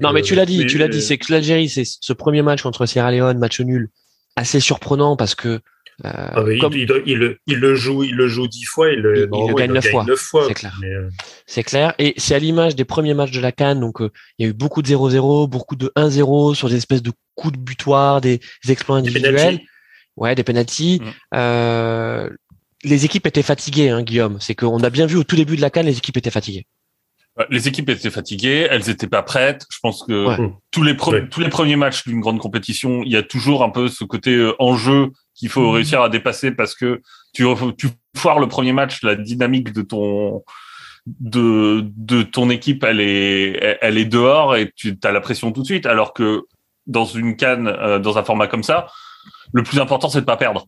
non, mais tu l'as dit, tu l'as dit, c'est que l'Algérie, c'est ce premier match contre Sierra Leone, match nul, assez surprenant parce que euh, ah il, il, le joue, il le joue dix fois, il, le, il, gagne neuf fois. C'est clair. Euh, c'est clair. Et c'est à l'image des premiers matchs de la Cannes. Donc, euh, il y a eu beaucoup de 0-0, beaucoup de 1-0 sur des espèces de coups de butoir, des, exploits individuels. ouais, des penalties. Mm. les équipes étaient fatiguées, hein, Guillaume. C'est qu'on a bien vu au tout début de la canne, les équipes étaient fatiguées. Les équipes étaient fatiguées, elles étaient pas prêtes. Je pense que Ouais. tous les tous les premiers matchs d'une grande compétition, il y a toujours un peu ce côté enjeu qu'il faut réussir à dépasser parce que tu tu foires le premier match, la dynamique de ton de de ton équipe, elle est elle est dehors et tu as la pression tout de suite. Alors que dans une canne, euh, dans un format comme ça, le plus important c'est de pas perdre.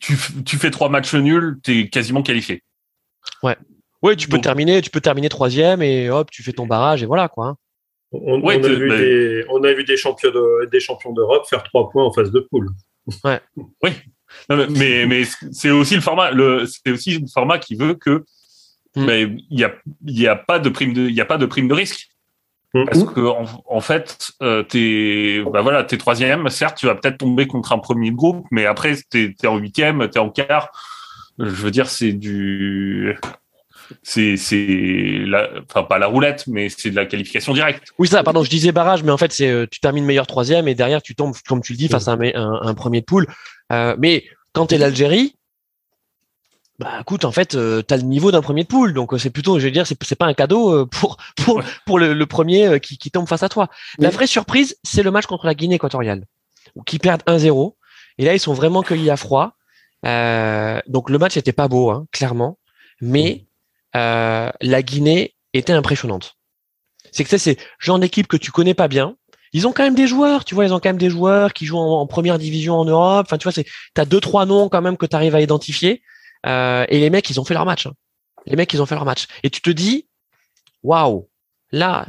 Tu tu fais trois matchs nuls, t'es quasiment qualifié. Oui, tu peux Donc- terminer, tu peux terminer troisième et hop, tu fais ton barrage et voilà quoi. hein. On, Ouais, on a vu bah- des, on a vu des champions de- des champions d'Europe faire trois points en phase de poule. Non, mais- mais mais c'est aussi le format le c'est aussi le format qui veut que mais il y a il y a pas de prime de il y a pas de prime de risque. Hmm. parce que en, en fait euh, t'es bah voilà t'es troisième. Certes tu vas peut-être tomber contre un premier groupe mais après t'es t'es en huitième t'es en quart. Je veux dire c'est du c'est c'est la enfin pas la roulette mais c'est de la qualification directe Oui, ça, pardon, je disais barrage, mais en fait, c'est euh, tu termines meilleur troisième et derrière, tu tombes, comme tu le dis, face à un, un, un premier de poule. Euh, mais quand tu es l'Algérie, bah écoute, en fait, tu as le niveau d'un premier de poule. Donc, euh, c'est plutôt, je veux dire, c'est pas un cadeau euh, pour, pour, pour le, le premier euh, qui, qui tombe face à toi. La vraie surprise, c'est le match contre la Guinée équatoriale, où qui perdent 1-0. Et là, ils sont vraiment cueillis à froid. Euh, donc, le match n'était pas beau, hein, clairement. Mais euh, la Guinée était impressionnante. C'est que ça, c'est genre d'équipe que tu connais pas bien. Ils ont quand même des joueurs, tu vois, ils ont quand même des joueurs qui jouent en, première division en Europe. Enfin, tu vois, c'est, t'as deux, trois noms quand même que tu arrives à identifier. Euh, et les mecs, ils ont fait leur match. hein. Les mecs, ils ont fait leur match. Et tu te dis, waouh, là,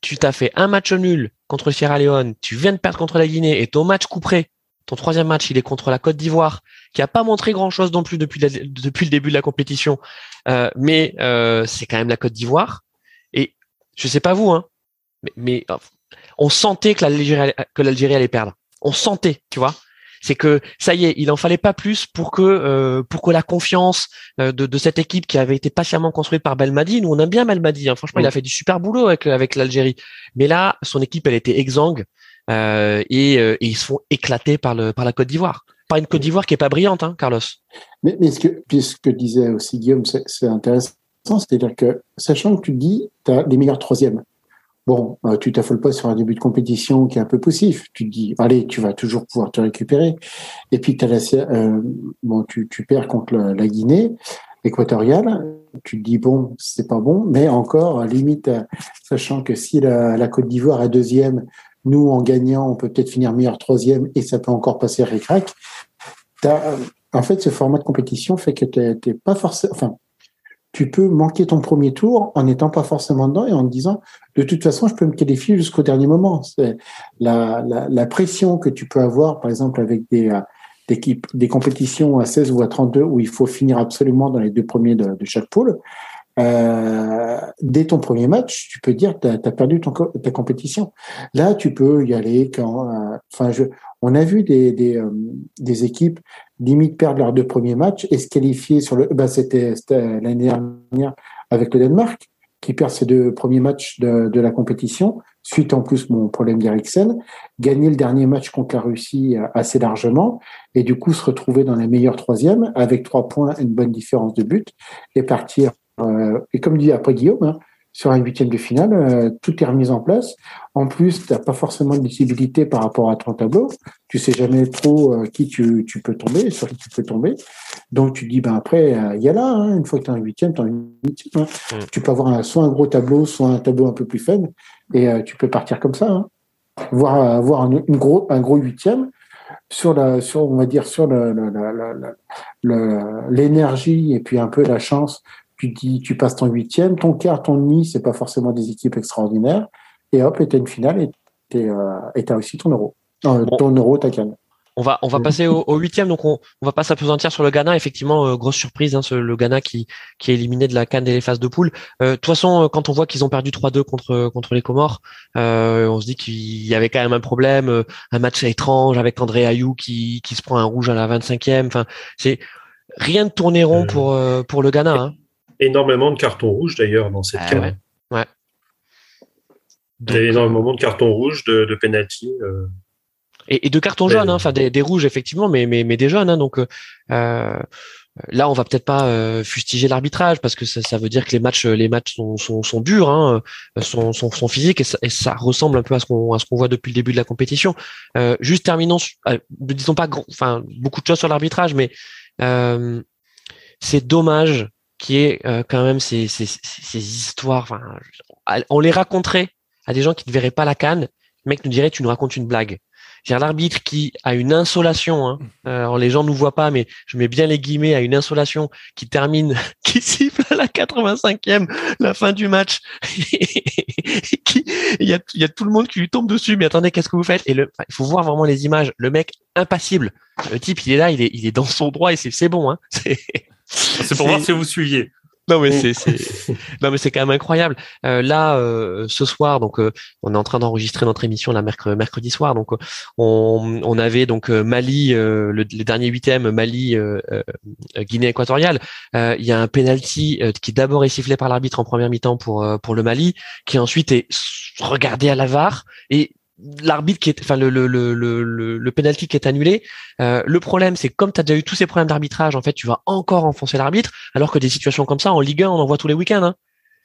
tu t'as fait un match nul contre Sierra Leone, tu viens de perdre contre la Guinée et ton match couperé, ton troisième match, il est contre la Côte d'Ivoire, qui a pas montré grand chose non plus depuis, la- depuis le début de la compétition. Euh, mais euh, c'est quand même la Côte d'Ivoire. Et je sais pas vous, hein, mais, mais euh, on sentait que l'Algérie allait- que l'Algérie allait perdre. On sentait, tu vois. C'est que ça y est, il en fallait pas plus pour que euh, pour que la confiance euh, de, de cette équipe qui avait été patiemment construite par Belmadi. Nous, on aime bien Belmadi. Hein. Franchement, il a fait du super boulot avec avec l'Algérie. Mais là, son équipe, elle était exsangue et, euh, et ils se font éclater par le par la Côte d'Ivoire. Par une Côte d'Ivoire qui est pas brillante, hein, Carlos. Mais, ce que, disait aussi Guillaume, c'est intéressant, c'est-à-dire que, sachant que tu dis, tu as les meilleurs troisièmes. Bon, euh, tu t'affoles pas sur un début de compétition qui est un peu poussif. Tu te dis, allez, tu vas toujours pouvoir te récupérer. Et puis, as la, euh, bon, tu, perds contre la, Guinée équatoriale. Tu te dis, bon, c'est pas bon, mais encore, limite, euh, sachant que si la, la Côte d'Ivoire est deuxième, nous, en gagnant, on peut peut-être finir meilleur troisième et ça peut encore passer ric-rac. T'as, euh, en fait, ce format de compétition fait que t'es pas forcément, tu peux manquer ton premier tour en n'étant pas forcément dedans et en te disant, de toute façon, je peux me qualifier jusqu'au dernier moment. C'est la, pression que tu peux avoir, par exemple, avec des, euh, des, des compétitions à 16 ou à 32 où il faut finir absolument dans les deux premiers de, de chaque poule. Euh, dès ton premier match, tu peux dire tu as, perdu ta compétition. Là, tu peux y aller quand. euh, Enfin, on a vu euh, des équipes limite perdre leurs deux premiers matchs et se qualifier sur le. Bah, c'était l'année dernière avec le Danemark qui perd ses deux premiers matchs de, la compétition suite en plus mon problème d'Eriksen, gagner le dernier match contre la Russie assez largement et du coup se retrouver dans la meilleure troisième avec trois points une bonne différence de but et partir. Euh, et comme dit après Guillaume, hein, sur un huitième de finale, euh, tout est remis en place. En plus, tu n'as pas forcément de visibilité par rapport à ton tableau. Tu sais jamais trop euh, qui tu, tu peux tomber, sur qui tu peux tomber. Donc tu dis, ben après, euh, il y a là, hein, une fois que tu es en huitième, tu es en huitième. hein. Tu peux avoir un- soit un gros tableau, soit un tableau un peu plus faible, et tu peux partir comme ça. Hein. Voir, avoir un, une gros, un gros huitième sur la, sur, on va dire, sur l'énergie et puis un peu la chance tu dis, tu passes ton huitième, ton quart, ton demi, c'est pas forcément des équipes extraordinaires, et hop, et t'as une finale et t'es, euh, et t'as aussi ton euro. Euh, Bon. Ton euro, ta canne. On va, on va passer au, au huitième, donc on, on va pas s'apesantir sur le Ghana. Effectivement, euh, grosse surprise, hein, ce- le Ghana qui, qui est éliminé de la canne et les phases de poule. Euh, De toute façon, euh, quand on voit qu'ils ont perdu 3-2 contre, contre les Comores, euh, on se dit qu'il y avait quand même un problème, euh, un match étrange avec André Ayou qui, qui se prend un rouge à la 25e. Enfin, c'est rien de tourner rond pour, euh, pour le Ghana. Hein. Énormément de cartons rouges d'ailleurs dans cette Ah canne. ouais. Ouais. Il y a énormément de cartons rouges, de, de penalty. euh. Et, et de cartons jaunes, hein, enfin des, des, rouges effectivement, mais mais, mais des jaunes. Hein, donc euh, là, on va peut-être pas euh, fustiger l'arbitrage parce que ça, ça, veut dire que les matchs les matchs sont sont, sont durs, hein, sont, sont, sont physiques et ça, et ça, ressemble un peu à ce qu'on qu'on voit depuis le début de la compétition. Euh, juste terminons, ne disons pas enfin beaucoup de choses sur l'arbitrage, mais c'est dommage qui est quand même ces, ces, ces histoires. Enfin, on les raconterait à des gens qui ne verraient pas la canne. Le mec nous dirait tu nous racontes une blague. J'ai l'arbitre qui a une insolation. Hein. Alors les gens nous voient pas, mais je mets bien les guillemets à une insolation qui termine, qui siffle à la 85e, la fin du match. il y a, y a tout le monde qui lui tombe dessus. Mais attendez, qu'est-ce que vous faites? Et le, il faut voir vraiment les images. Le mec impassible. Le type, il est là, il est, il est dans son droit et c'est bon. Hein. C'est pour voir si vous suiviez. Non mais c'est c'est non mais c'est quand même incroyable. Euh, là euh, ce soir donc euh, on est en train d'enregistrer notre émission la mercredi, mercredi soir donc on, on avait donc Mali le, le, dernier huitième Mali Guinée équatoriale. Il y a un penalty qui d'abord est sifflé par l'arbitre en première mi-temps pour pour le Mali qui ensuite est regardé à la VAR et l'arbitre qui est, enfin le le le le, le penalty qui est annulé. Euh, le problème, c'est comme tu as déjà eu tous ces problèmes d'arbitrage, en fait, tu vas encore enfoncer l'arbitre, alors que des situations comme ça en Ligue 1, on en voit tous les week-ends. Hein.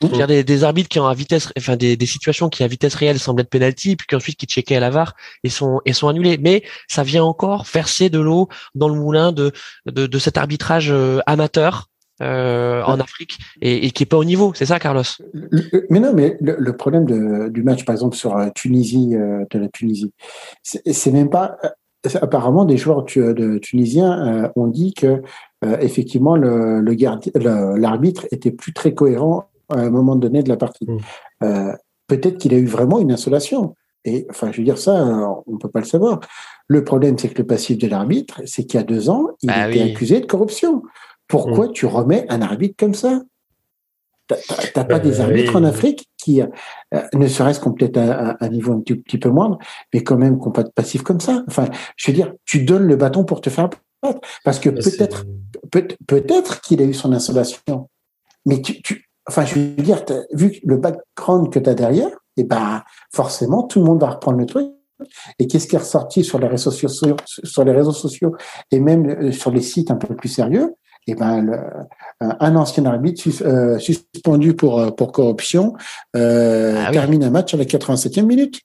Mmh. Des, des, arbitres qui ont à vitesse, enfin des, des situations qui à vitesse réelle semblent être penalty, puis qu'ensuite qui checkaient à la VAR et sont et sont annulés. Mais ça vient encore verser de l'eau dans le moulin de de, de cet arbitrage euh, amateur euh, en Afrique et, et, qui est pas au niveau. C'est ça, Carlos? Mais non, mais le, problème de, du match, par exemple sur euh, Tunisie, euh, de la Tunisie, c'est même pas. Apparemment, des joueurs de tunisiens ont dit que effectivement le, le l'arbitre était plus très cohérent à un moment donné de la partie. Mmh. Peut-être qu'il a eu vraiment une insolation. Et enfin, je veux dire ça, on peut pas le savoir. Le problème, c'est que le passif de l'arbitre, c'est qu'il y a deux ans, il a bah était accusé de corruption. Pourquoi mm. tu remets un arbitre comme ça? T'as pas des euh, arbitres en Afrique qui, euh, ne serait-ce qu'on peut-être à un niveau un petit, petit, peu moindre, mais quand même qu'on pas de passif comme ça? Enfin, je veux dire, tu donnes le bâton pour te faire battre, parce que peut-être, peut-être qu'il a eu son insolation, mais tu, tu, enfin, je veux dire, vu le background que tu as derrière, et eh ben, forcément, tout le monde va reprendre le truc. Et qu'est-ce qui est ressorti sur les réseaux sociaux, sur les réseaux sociaux et même euh, sur les sites un peu plus sérieux? Eh ben, le, un ancien arbitre euh, suspendu pour, euh, pour corruption euh, ah termine un match à la 87e minute.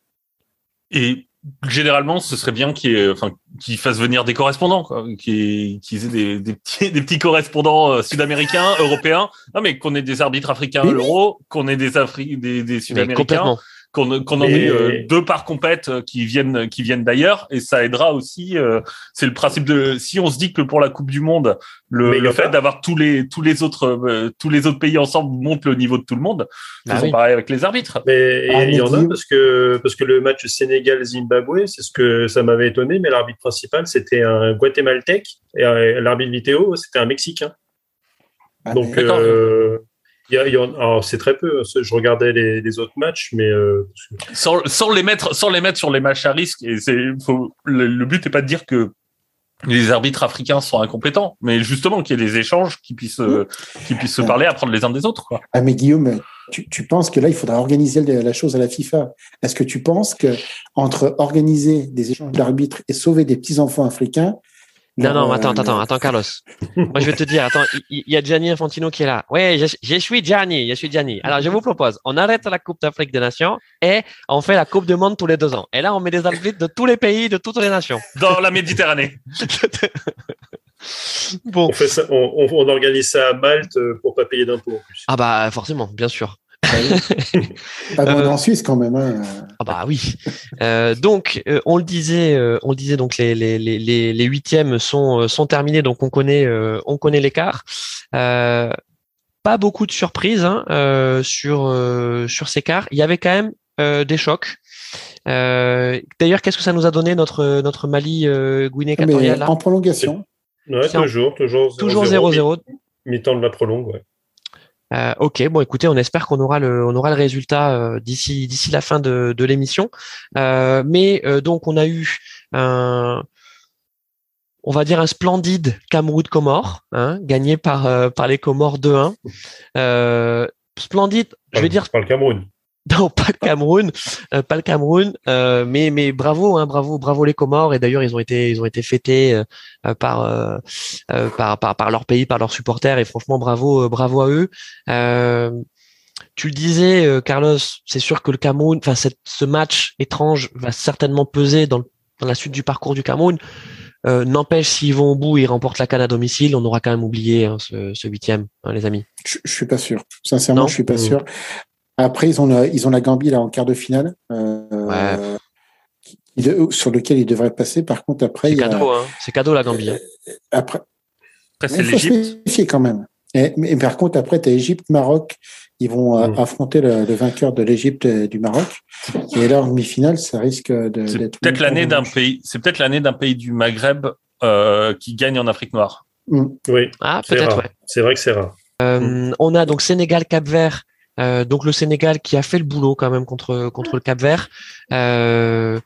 Et généralement, ce serait bien qu'il enfin, qu fasse venir des correspondants, qu'ils qu aient des, des, petits, des petits correspondants euh, sud-américains, européens. Non, mais qu'on ait des arbitres africains à l'euro, qu'on ait des, Afri des, des sud-américains qu'on qu'on en ait euh, deux par compète euh, qui viennent qui viennent d'ailleurs. Et ça aidera aussi euh, c'est le principe de si on se dit que pour la Coupe du monde le, le fait d'avoir tous les tous les autres tous les autres pays ensemble monte le niveau de tout le monde. Bah faisons pareil avec les arbitres. Mais ah, il y en a parce que parce que le match Sénégal Zimbabwe c'est ce que ça m'avait étonné mais l'arbitre principal c'était un guatémaltèque et l'arbitre vidéo c'était un mexicain. Ah, donc c'est très peu. Je regardais les, autres matchs, mais euh, sans, sans, les mettre, sans les mettre sur les matchs à risque. Et c'est, le, but n'est pas de dire que les arbitres africains sont incompétents, mais justement qu'il y ait des échanges qui puissent, euh, qui puissent se parler, apprendre les uns des autres. Quoi. Ah mais Guillaume, tu, tu penses que là il faudra organiser la chose à la FIFA Est-ce que tu penses que entre organiser des échanges d'arbitres et sauver des petits enfants africains, non, non, attends, attends, attends, Carlos. Moi, je vais te dire, attends, il y, a Gianni Infantino qui est là. Oui, je, je, suis Gianni, je suis Gianni. Alors, je vous propose, on arrête la Coupe d'Afrique des Nations et on fait la Coupe du Monde tous les deux ans. Et là, on met des arbitres de tous les pays, de toutes les nations. Dans la Méditerranée. bon. On, fait ça, on, on, organise ça à Malte pour pas payer d'impôts en plus. Ah bah, forcément, bien sûr. Pas euh, en Suisse quand même. Hein. Ah bah oui. Euh, donc euh, on le disait, on le disait donc les les les les huitièmes sont sont terminés donc on connaît on connaît l'écart. pas beaucoup de surprises hein, sur sur ces quarts. Il y avait quand même des chocs. D'ailleurs, qu'est-ce que ça nous a donné notre notre Mali Guinée ah, équatoriale En prolongation. Ouais, toujours, toujours, toujours 0-0. Mi-temps de la prolongue, ouais. Euh, ok, bon, écoutez, on espère qu'on aura le, on aura le résultat euh, d'ici, d'ici la fin de, de l'émission. Euh, mais euh, donc, on a eu un, on va dire un splendide Cameroun Comores, hein, gagné par par les Comores 2-1. splendide, je vais dire. Par le Cameroun. Non, pas le Cameroun, euh, pas le Cameroun, euh, mais mais bravo, hein, bravo, bravo les Comores. Et d'ailleurs, ils ont été ils ont été fêtés euh, par, par, par par leur pays, par leurs supporters. Et franchement, bravo, bravo à eux. tu le disais, Carlos, c'est sûr que le Cameroun, enfin ce match étrange va certainement peser dans, dans la suite du parcours du Cameroun. N'empêche, s'ils vont au bout, ils remportent la canne à domicile, on aura quand même oublié hein, ce, huitième, hein, les amis. Je, je suis pas sûr. Sincèrement, je suis pas mmh. sûr. Après, ils ont la, ils ont la Gambie là en quart de finale. Euh, sur lequel ils devraient passer. Par contre, après, c'est cadeau, hein. c'est cadeau la Gambie. Hein. Euh, après, après c'est l'Égypte. quand même. Et, mais, par contre, après, tu as Égypte, Maroc. Ils vont euh, mm. affronter le, vainqueur de l'Égypte et du Maroc. Et là, en demi-finale, ça risque d'être. peut-être l'année d'un pays. C'est peut-être l'année d'un pays du Maghreb qui gagne en Afrique noire. Mm. Oui. Ah, peut-être. Ouais. C'est vrai que c'est rare. On a donc Sénégal, Cap Vert euh, donc le Sénégal qui a fait le boulot quand même contre contre le Cap Vert. Euh,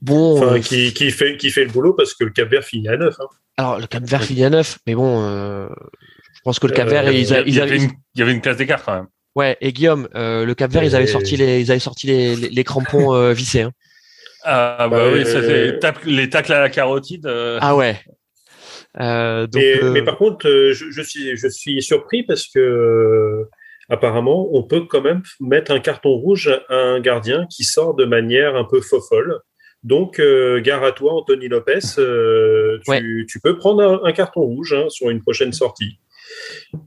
bon, enfin, euh, qui, qui, fait qui fait le boulot parce que le Cap Vert finit à 9. Hein. Alors le Cap Vert finit à 9, mais bon, je pense que le Cap Vert, il, y avait une, il y avait une classe d'écart quand même. Ouais, et Guillaume, le Cap Vert, ils avaient sorti les ils avaient sorti les, les, crampons vissés. Hein. Ah bah oui, ça fait les tacles à la carotide. Ah ouais. donc, mais, par contre, je, je, suis je suis surpris parce que apparemment, on peut quand même mettre un carton rouge à un gardien qui sort de manière un peu fofolle. Donc, euh, gare à toi, Anthony Lopez, euh, tu, peux prendre un, carton rouge hein, sur une prochaine sortie.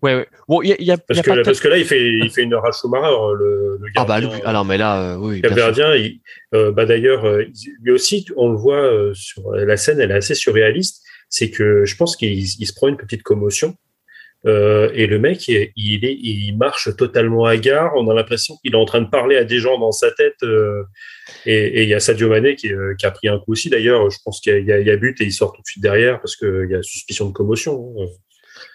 Ouais, ouais. Bon, y a, y a, parce, que, parce que là, il fait, il fait une rage Schumacher, le, le gardien. Ah bah, lui, alors, mais là, euh, oui. Le gardien, il, bah d'ailleurs, lui aussi, on le voit sur la scène, elle est assez surréaliste. C'est que je pense qu'il se prend une petite commotion. Euh, et le mec, il, il, est, il marche totalement hagard. On a l'impression qu'il est en train de parler à des gens dans sa tête. Euh, et il y a Sadio Mané qui, euh, qui, a pris un coup aussi. D'ailleurs, je pense qu'il y, y, a but et il sort tout de suite derrière parce qu'il y a suspicion de commotion. Hein.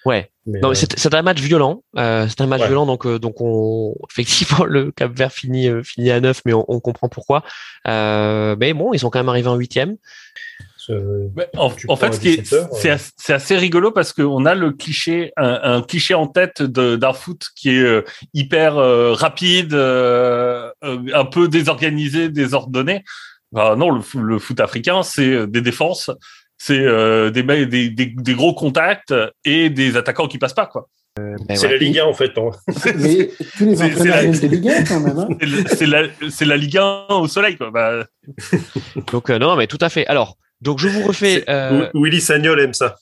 Ouais. c'est un match violent. C'est un match violent, donc donc on effectivement le Cap Vert finit finit à 9 mais on, on comprend pourquoi. mais bon, ils sont quand même arrivés en huitième. Euh, en, fait, c'est assez, rigolo parce qu'on a le cliché, un, cliché en tête d'un foot qui est euh, hyper euh, rapide, un peu désorganisé, désordonné. non, le, foot africain, c'est des défenses, c'est des, des, des, gros contacts et des attaquants qui passent pas, quoi. Ben c'est la Ligue 1 en fait. Hein. Mais tous les entraîneurs la... Ligue 1 quand même. Hein. c'est la, la, Ligue 1 au soleil. Quoi. Bah... Donc non, mais tout à fait. Alors, donc je vous refais. Euh, Willy Sagnol aime ça.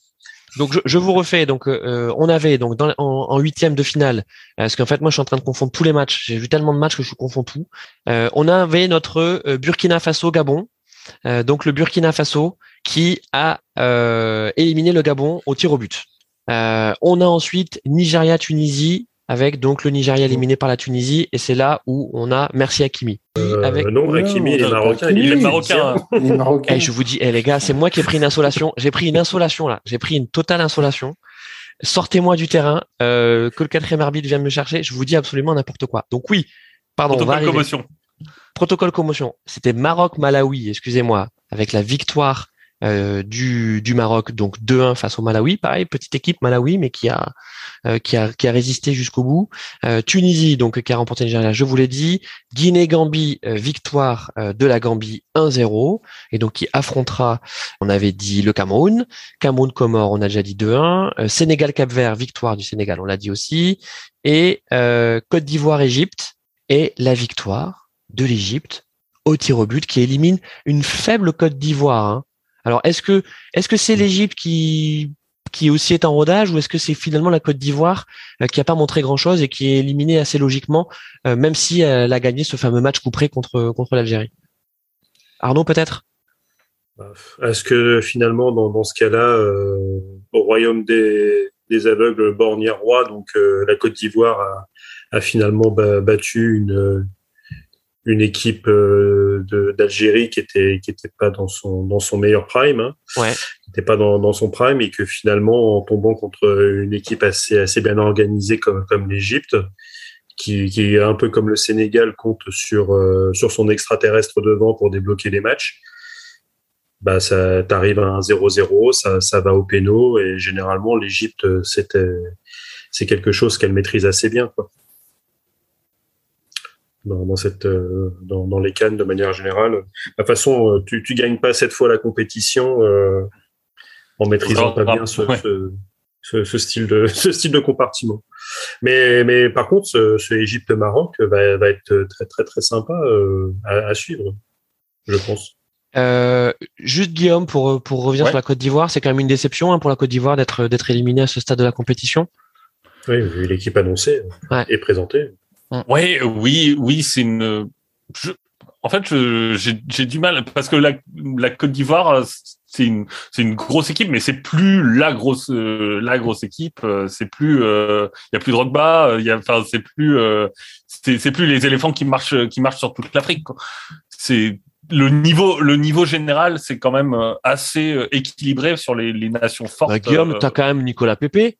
Donc je, vous refais. Donc euh, on avait donc dans, en huitième de finale, euh, parce qu'en fait moi je suis en train de confondre tous les matchs. J'ai vu tellement de matchs que je confonds tout. on avait notre Burkina Faso Gabon. donc le Burkina Faso qui a éliminé le Gabon au tir au but. on a ensuite Nigeria Tunisie avec donc le Nigeria éliminé par la Tunisie et c'est là où on a Merci Hakimi. Euh, avec... Non, Hakimi il est marocain. Il est marocain. Il est marocain. je vous dis, eh, les gars, c'est moi qui ai pris une insolation. J'ai pris une insolation là. J'ai pris une totale insolation. Sortez-moi du terrain. Euh, que le quatrième arbitre vienne me chercher. Je vous dis absolument n'importe quoi. Donc oui, pardon. Protocole commotion. Protocole commotion. C'était Maroc-Malawi, excusez-moi, avec la victoire euh, du, Maroc, donc 2-1 face au Malawi. Pareil, petite équipe Malawi, mais qui a euh, qui a qui a résisté jusqu'au bout. Euh, Tunisie, donc qui a remporté Nigeria, je vous l'ai dit. Guinée-Gambie, victoire de la Gambie 1-0, et donc qui affrontera, on avait dit le Cameroun. Cameroun-Comore, on a déjà dit 2-1. Sénégal-Cap-Vert, victoire du Sénégal, on l'a dit aussi. Et Côte d'Ivoire-Égypte, et la victoire de l'Égypte au tir au but qui élimine une faible Côte d'Ivoire. Hein. Alors, est-ce que est-ce que c'est l'Égypte qui qui aussi est en rodage ou est-ce que c'est finalement la Côte d'Ivoire euh, qui a pas montré grand-chose et qui est éliminée assez logiquement, euh, même si elle a gagné ce fameux match couperé contre l'Algérie? Arnaud, peut-être? Bah, Est-ce que finalement, dans, dans ce cas-là, euh, au royaume des, aveugles, borgne roi, donc la Côte d'Ivoire a, finalement battu une, une équipe euh, d'Algérie qui était qui était pas dans son dans son meilleur prime, hein, ouais. qui était pas dans, dans son prime et que finalement en tombant contre une équipe assez assez bien organisée comme comme l'Égypte, qui, qui un peu comme le Sénégal compte sur euh, sur son extraterrestre devant pour débloquer les matchs. Bah ça t'arrives à un 0-0, ça ça va au péno et généralement l'Égypte c'était c'est quelque chose qu'elle maîtrise assez bien quoi. Dans, cette dans, les cannes de manière générale. De toute façon, tu tu gagnes pas cette fois la compétition en maîtrisant pas bien ce, ce, style de ce style de compartiment. Mais mais par contre, ce, Égypte-Maroc va, va être très très très sympa à, suivre, je pense. Euh, juste Guillaume pour pour revenir sur la Côte d'Ivoire, c'est quand même une déception hein, pour la Côte d'Ivoire d'être d'être éliminé à ce stade de la compétition. Oui, vu l'équipe annoncée et présentée. Ouais, oui, oui, c'est une. En fait, j'ai du mal parce que la, la Côte d'Ivoire, c'est une c'est une grosse équipe, mais c'est plus la grosse euh, la grosse équipe. Euh, c'est plus il euh, y a plus de Drogba, il y a enfin c'est plus c'est plus les éléphants qui marchent qui marchent sur toute l'Afrique. C'est le niveau, le niveau général, c'est quand même euh, assez euh, équilibré sur les, les nations fortes. Bah, Guillaume, euh, tu as quand même Nicolas Pépé.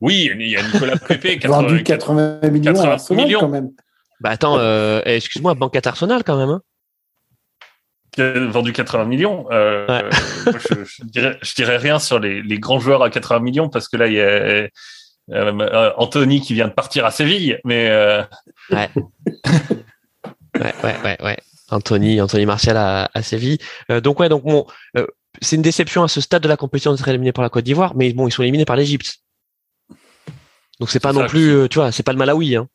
Oui, il y a Nicolas Pépé. 80, Vendu 80 millions 80 millions. quand même. Bah attends, euh, eh, excuse-moi, Banquette Arsenal quand même. Hein vendu 80 millions. Euh, ouais. je, je, dirais, je, dirais, rien sur les, les, grands joueurs à 80 millions parce que là, il y a euh, Anthony qui vient de partir à Séville. Mais euh... ouais. ouais, ouais, ouais, ouais. Anthony, Anthony Martial à, à Séville. Euh, donc ouais, donc bon, euh, c'est une déception à ce stade de la compétition d'être éliminé par la Côte d'Ivoire, mais bon, ils sont éliminés par l'Égypte. Donc c'est pas non plus, euh, tu vois, c'est pas le Malawi. Hein.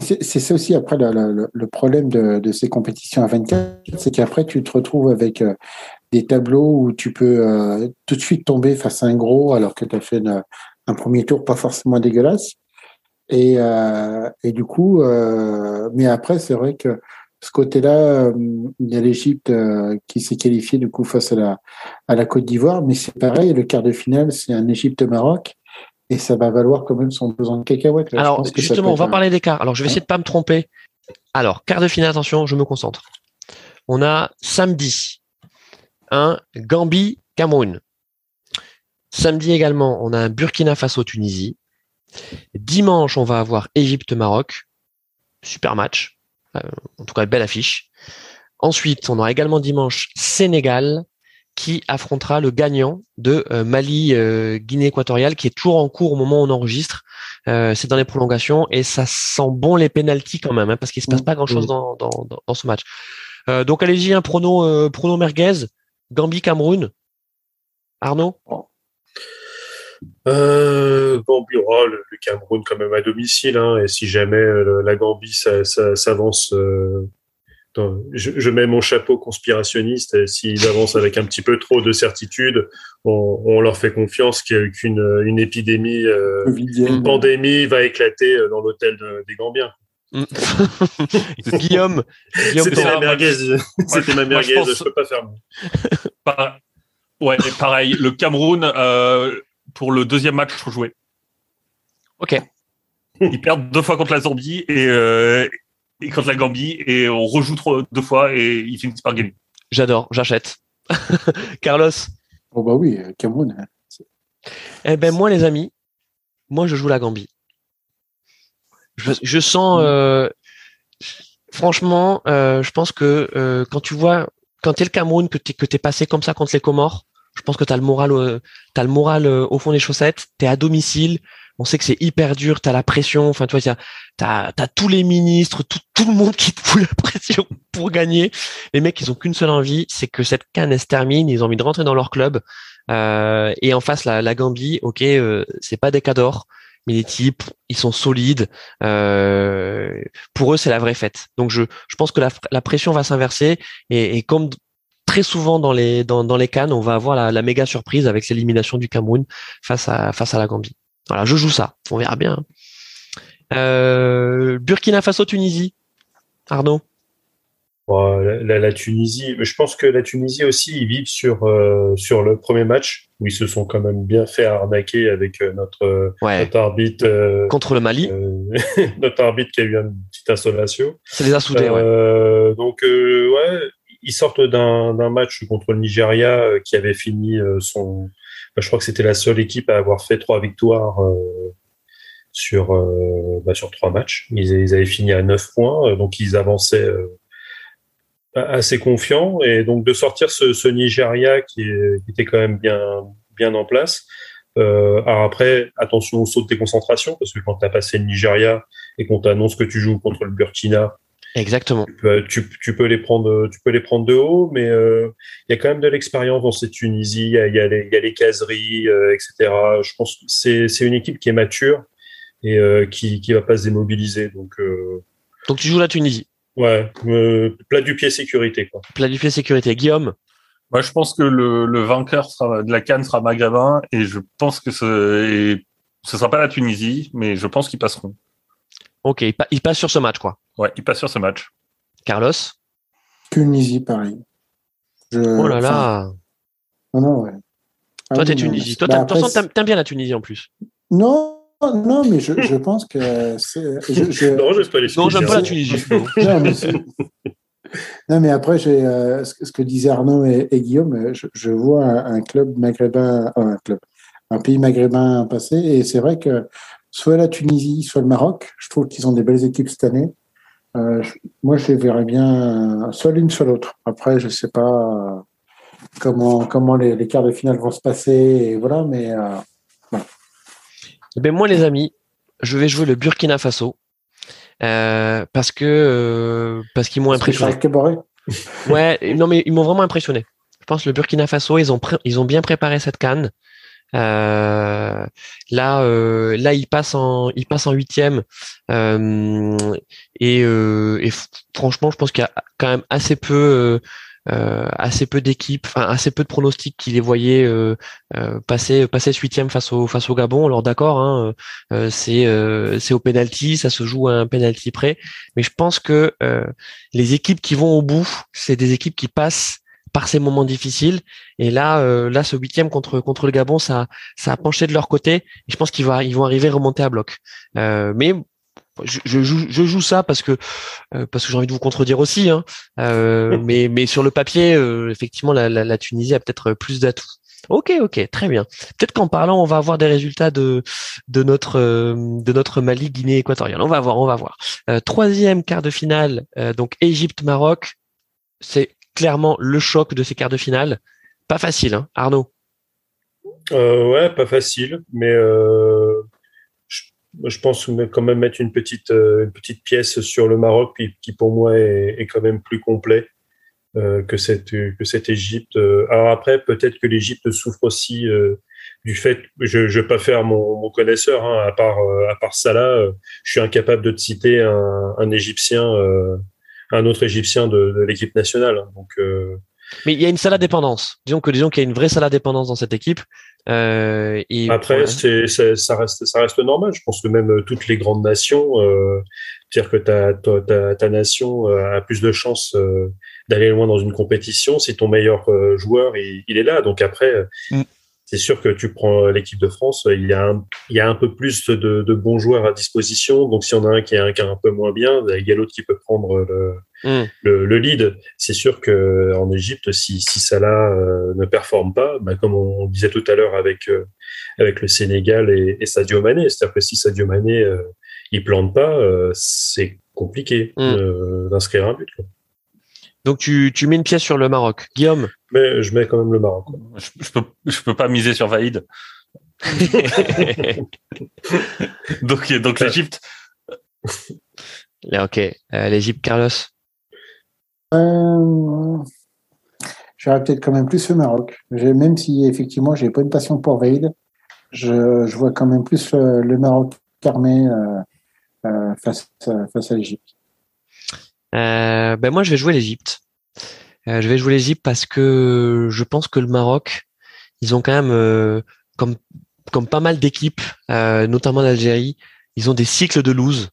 C'est ça aussi après le, le, problème de, de, ces compétitions à 24, c'est qu'après tu te retrouves avec des tableaux où tu peux tout de suite tomber face à un gros alors que tu as fait un premier tour pas forcément dégueulasse. Et, et du coup, mais après c'est vrai que ce côté-là, euh, il y a l'Égypte euh, qui s'est qualifiée du coup face à la, à la Côte d'Ivoire, mais c'est pareil, le quart de finale, c'est un Égypte-Maroc. Et ça va valoir quand même son besoin de cacahuètes. Alors, justement, on va parler des quarts. Alors, je vais essayer de pas me tromper. Alors, quart de finale, attention, je me concentre. On a samedi un Gambie-Cameroun. Samedi également, on a un Burkina Faso-Tunisie. Dimanche, on va avoir Égypte-Maroc. Super match. Euh, en tout cas, belle affiche. Ensuite, on aura également dimanche Sénégal qui affrontera le gagnant de euh, Mali euh, Guinée équatoriale qui est toujours en cours au moment où on enregistre. c'est dans les prolongations et ça sent bon les pénalties quand même hein, parce qu'il se passe pas grand chose dans, dans, dans, ce match. donc allez-y un prono prono merguez Gambie Cameroun. Arnaud? Euh, Gambie, oh, le, Cameroun quand même à domicile, hein, et si jamais euh, la Gambie s'avance, euh, je, mets mon chapeau conspirationniste, s'ils avancent avec un petit peu trop de certitude, on, leur fait confiance qu'il y a eu qu'une une épidémie, euh, une pandémie va éclater dans l'hôtel des Gambiens. Mm. Guillaume, c'était ma merguez, c'était ma merguez, je, je peux pas faire. Ouais, pareil, le Cameroun, euh, pour le deuxième match joué. Ok. Ils perdent deux fois contre la Zambie et, euh, et contre la Gambie et on rejoue trois, deux fois et ils finissent par gagner. J'adore, j'achète. Carlos Oh bah oui, Cameroun. Hein. Eh ben moi les amis, moi je joue la Gambie. Je, sens, euh, franchement, euh, je pense que euh, quand tu vois, quand tu es le Cameroun, que tu es, passé comme ça contre les Comores, je pense que tu as le moral, euh, as le moral euh, au fond des chaussettes. T'es à domicile. On sait que c'est hyper dur. T'as la pression. Enfin, tu vois, t'as as tous les ministres, tout, tout le monde qui te fout la pression pour gagner. Les mecs, ils ont qu'une seule envie, c'est que cette canne se termine. Ils ont envie de rentrer dans leur club. Euh, et en face, la, la Gambie, ok, euh, c'est pas des cadors, mais les types, ils sont solides. Euh, pour eux, c'est la vraie fête. Donc, je, je pense que la, la pression va s'inverser. Et, et comme très souvent dans les dans, dans les cannes, on va avoir la, la méga surprise avec l'élimination du Cameroun face à face à la Gambie. Voilà, je joue ça. On verra bien. Euh, Burkina Faso, Tunisie. Arnaud. la, la, Tunisie, je pense que la Tunisie aussi, ils vivent sur euh, sur le premier match où ils se sont quand même bien fait arnaquer avec euh, notre, notre arbitre contre le Mali. notre arbitre qui a eu une petite installation. Ça les a soudés. ouais. Donc ouais, ils sortent d'un match contre le Nigeria qui avait fini son. Bah, je crois que c'était la seule équipe à avoir fait trois victoires euh, sur bah, sur trois matchs. Ils, avaient fini à neuf points, donc ils avançaient assez confiants. Et donc de sortir ce, ce Nigeria qui, était quand même bien bien en place. alors après, attention au saut de déconcentration, parce que quand tu as passé le Nigeria et qu'on t'annonce que tu joues contre le Burkina, Exactement. Tu peux, les prendre, tu peux les prendre de haut, mais euh, il y a quand même de l'expérience dans cette Tunisie. Il y a, y, a les caseries, euh, etc. Je pense que c'est une équipe qui est mature et euh, qui qui va pas se démobiliser. Donc donc tu joues la Tunisie. Ouais, plat du pied sécurité quoi. Plat du pied sécurité. Guillaume? Moi, je pense que le, le vainqueur sera, de la Cannes sera Maghrébin et je pense que ce, ce sera pas la Tunisie, mais je pense qu'ils passeront. Ok, il, passe sur ce match, quoi. Ouais, il passe sur ce match. Carlos? Tunisie, pareil. oh là là Non, non, ouais. Ah Toi, t'es Tunisie. Toi, bah, t'aimes bien la Tunisie en plus. Non, non, mais je, je pense que c'est. Je, Non, j'aime pas les Non, j'aime pas la Tunisie. non, mais non, mais après, j'ai euh, ce, que disaient Arnaud et, Guillaume. Je, vois un, club maghrébin, un club, un pays maghrébin passé, et c'est vrai que soit la Tunisie, soit le Maroc. Je trouve qu'ils ont des belles équipes cette année. Euh, moi, je les verrais bien soit l'une, soit l'autre. Après, je sais pas comment comment les, quarts de finale vont se passer, et voilà. Mais euh, eh ben moi, les amis, je vais jouer le Burkina Faso euh, parce que parce qu'ils m'ont impressionné. ouais, non mais ils m'ont vraiment impressionné. Je pense que le Burkina Faso, ils ont ils ont bien préparé cette canne. Euh, là, euh, là, il passe en, il passe en huitième. Euh, et, franchement, je pense qu'il y a quand même assez peu. Assez peu d'équipes, enfin assez peu de pronostics qui les voyaient passer passer huitième face au face au Gabon. Alors d'accord, hein, c'est c'est au penalty, ça se joue à un penalty près, mais je pense que les équipes qui vont au bout, c'est des équipes qui passent par ces moments difficiles. Et là, euh, là, ce huitième contre contre le Gabon, ça ça a penché de leur côté. Et je pense qu'ils vont ils vont arriver remonter à bloc. Euh, mais je, je, joue, je joue ça parce que euh, parce que j'ai envie de vous contredire aussi. Hein. mais mais sur le papier, effectivement, la, la, la, Tunisie a peut-être plus d'atouts. Ok, ok, très bien. Peut-être qu'en parlant, on va avoir des résultats de de notre de notre Mali, Guinée équatoriale. On va voir, on va voir. troisième quart de finale, donc Égypte-Maroc. C'est clairement le choc de ces quarts de finale. Pas facile, hein, Arnaud euh, Ouais, pas facile, mais euh, je, pense quand même mettre une petite, euh, une petite pièce sur le Maroc qui, pour moi est, quand même plus complet que cette que Égypte. Alors après, peut-être que l'Égypte souffre aussi du fait, je ne vais pas faire mon, connaisseur, hein, à part à part Salah, je suis incapable de te citer un Égyptien un autre Égyptien de, l'équipe nationale. Hein. Donc, euh, Mais il y a une salle dépendance. Disons que disons qu'il y a une vraie salle dépendance dans cette équipe. Euh, et Après, c'est, ça reste ça reste normal. Je pense que même euh, toutes les grandes nations, euh, dire que ta, ta, ta, nation a plus de chances d'aller loin dans une compétition si ton meilleur joueur il, il est là. Donc après. Mm c'est sûr que tu prends l'équipe de France, il y a un, il y a un peu plus de, de bons joueurs à disposition. Donc, s'il y en a un qui est un, qui est un peu moins bien, il y a l'autre qui peut prendre le, mm. le, le, lead. C'est sûr que en Égypte, si, si Salah euh, ne performe pas, bah, comme on disait tout à l'heure avec, euh, avec le Sénégal et, et Sadio Mané, c'est-à-dire que si Sadio Mané euh, il plante pas, c'est compliqué mm. d'inscrire un but. Quoi. Donc tu, tu mets une pièce sur le Maroc. Guillaume? Mais je mets quand même le Maroc. Je, je, peux, je peux pas miser sur Vaïd. donc donc l'Égypte. ok. Euh, L'Égypte, Carlos? Euh, J'aurais peut-être quand même plus le Maroc. Même si effectivement j'ai pas une passion pour Vaïd, je, je vois quand même plus le, Maroc armé euh, euh, face, face à l'Égypte. Euh, ben moi, je vais jouer l'Égypte. Euh, je vais jouer l'Égypte parce que je pense que le Maroc, ils ont quand même, euh, comme comme pas mal d'équipes, notamment l'Algérie, ils ont des cycles de lose.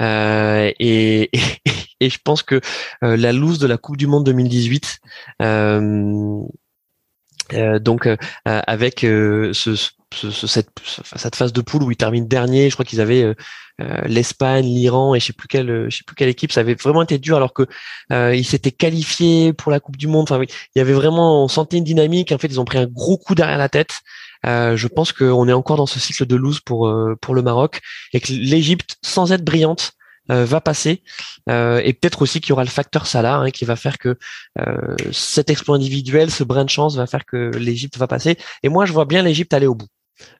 Et, et, et, je pense que la lose de la Coupe du Monde 2018, donc avec ce, cette, cette phase de poule où ils terminent dernier. Je crois qu'ils avaient euh, euh, l'Espagne, l'Iran et je sais plus quelle, euh, je sais plus quelle équipe. Ça avait vraiment été dur alors que ils s'étaient qualifiés pour la Coupe du Monde. Enfin, il y avait vraiment, on sentait une dynamique. En fait, ils ont pris un gros coup derrière la tête. je pense qu'on est encore dans ce cycle de lose pour pour le Maroc et que l'Égypte, sans être brillante, euh, va passer euh, et peut-être aussi qu'il y aura le facteur Salah hein, qui va faire que euh, cet exploit individuel, ce brin de chance va faire que l'Égypte va passer. Et moi, je vois bien l'Égypte aller au bout.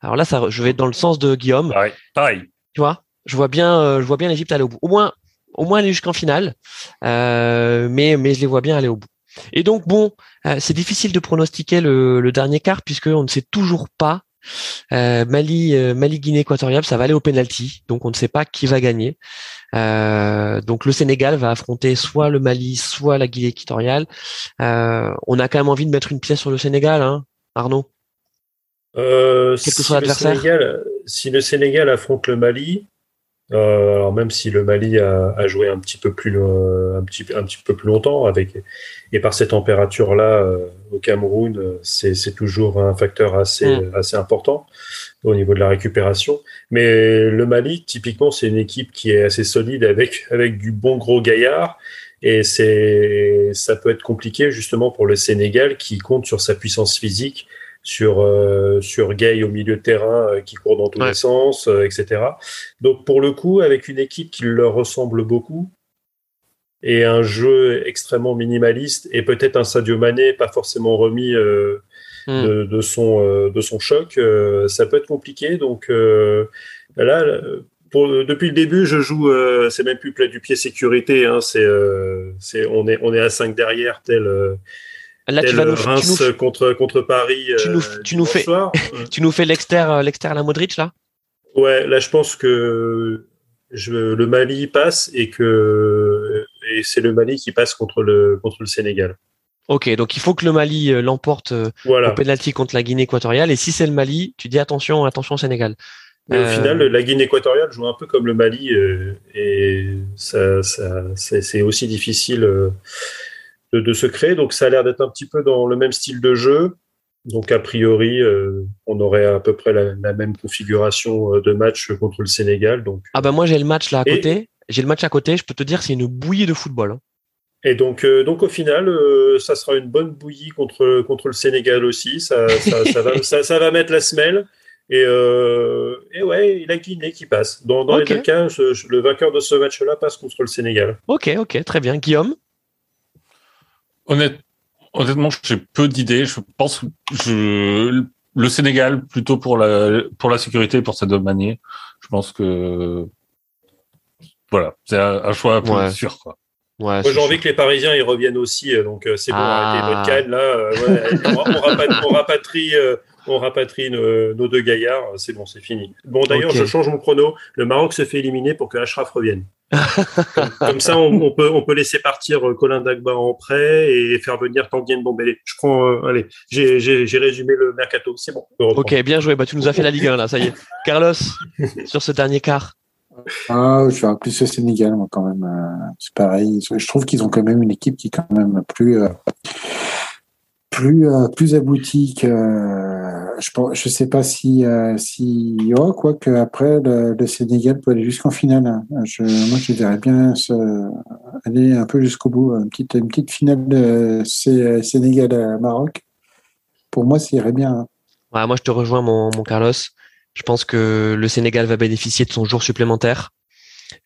Alors là, ça, je vais dans le sens de Guillaume. Pareil. pareil. Tu vois Je vois bien, je vois bien l'Égypte aller au bout. Au moins, au moins aller jusqu'en finale. mais mais je les vois bien aller au bout. Et donc bon, c'est difficile de pronostiquer le, le dernier quart puisque on ne sait toujours pas euh, Mali, euh, Mali, Guinée équatoriale, ça va aller au penalty, donc on ne sait pas qui va gagner. Euh, donc le Sénégal va affronter soit le Mali, soit la Guinée équatoriale. on a quand même envie de mettre une pièce sur le Sénégal, hein, Arnaud. Quel que soit l'adversaire. Si le Sénégal affronte le Mali, euh, alors même si le Mali a, a, joué un petit peu plus un petit un petit peu plus longtemps avec et par ces températures là euh, au Cameroun c'est toujours un facteur assez mm. assez important au niveau de la récupération mais le Mali typiquement c'est une équipe qui est assez solide avec avec du bon gros gaillard et c'est ça peut être compliqué justement pour le Sénégal qui compte sur sa puissance physique sur euh, sur Gay au milieu de terrain euh, qui court dans tous les sens, euh, etc. Donc pour le coup, avec une équipe qui leur ressemble beaucoup et un jeu extrêmement minimaliste et peut-être un Sadio Mané pas forcément remis hmm. de, son de son choc, ça peut être compliqué. Donc là. depuis le début, je joue, c'est même plus plat du pied sécurité, hein, c'est, c'est, on est, on est à 5 derrière, tel, Là, tu vas nous, Reims contre contre Paris. Tu nous, euh, tu nous fais, tu nous fais l'externe euh, l'externe à la Modric là? Ouais, là je pense que je, le Mali passe et que et c'est le Mali qui passe contre le contre le Sénégal. Ok, donc il faut que le Mali euh, l'emporte au penalty contre la Guinée équatoriale. Et si c'est le Mali, tu dis attention, attention Sénégal. Mais au final, la Guinée équatoriale joue un peu comme le Mali et ça, ça c'est aussi difficile de, se créer. Donc ça a l'air d'être un petit peu dans le même style de jeu. Donc a priori, euh, on aurait à peu près la, même configuration euh, de match contre le Sénégal. Donc ah ben moi j'ai le match là à côté. J'ai le match à côté. Je peux te dire c'est une bouillie de football. Hein. Et donc, euh, donc au final, ça sera une bonne bouillie contre, contre le Sénégal aussi. Ça, ça, va, ça, va, mettre la semelle. Et, et ouais, il a Guinée qui passe. Dans, dans les deux cas, le vainqueur de ce match-là passe contre le Sénégal. Ok, ok, très bien. Guillaume? Honnêtement, j'ai peu d'idées. Je pense je, le Sénégal plutôt pour la pour la sécurité et pour cette manière. Je pense que voilà, c'est un, choix un peu sûr quoi. Ouais, j'ai envie que les Parisiens ils reviennent aussi, euh, donc euh, c'est bon, arrêtez votre ah. canne là. Euh, on, rapatrie, on rapatrie nos, deux gaillards, c'est bon, c'est fini. Bon, d'ailleurs, je change mon chrono. Le Maroc se fait éliminer pour que Ashraf revienne. comme, ça, on, peut, on peut laisser partir Colin Dagba en prêt et faire venir Tanguy Bombélé. Je prends, allez, j'ai résumé le mercato, c'est bon. Ok, bien joué. Bah, tu nous as fait la Ligue 1 là, ça y est. Carlos, sur ce dernier quart. Ah, je suis plus au Sénégal, moi, quand même. Euh, c'est pareil. Je trouve qu'ils ont quand même une équipe qui est quand même plus, euh, plus, euh, plus aboutie que. Je ne sais pas si, si y aura quoi que après le, Sénégal peut aller jusqu'en finale. Je, moi, je verrais bien aller un peu jusqu'au bout. Une petite, une petite finale de Sénégal-Maroc. Pour moi, ça irait bien. Hein. moi, je te rejoins, mon, mon Carlos. Je pense que le Sénégal va bénéficier de son jour supplémentaire.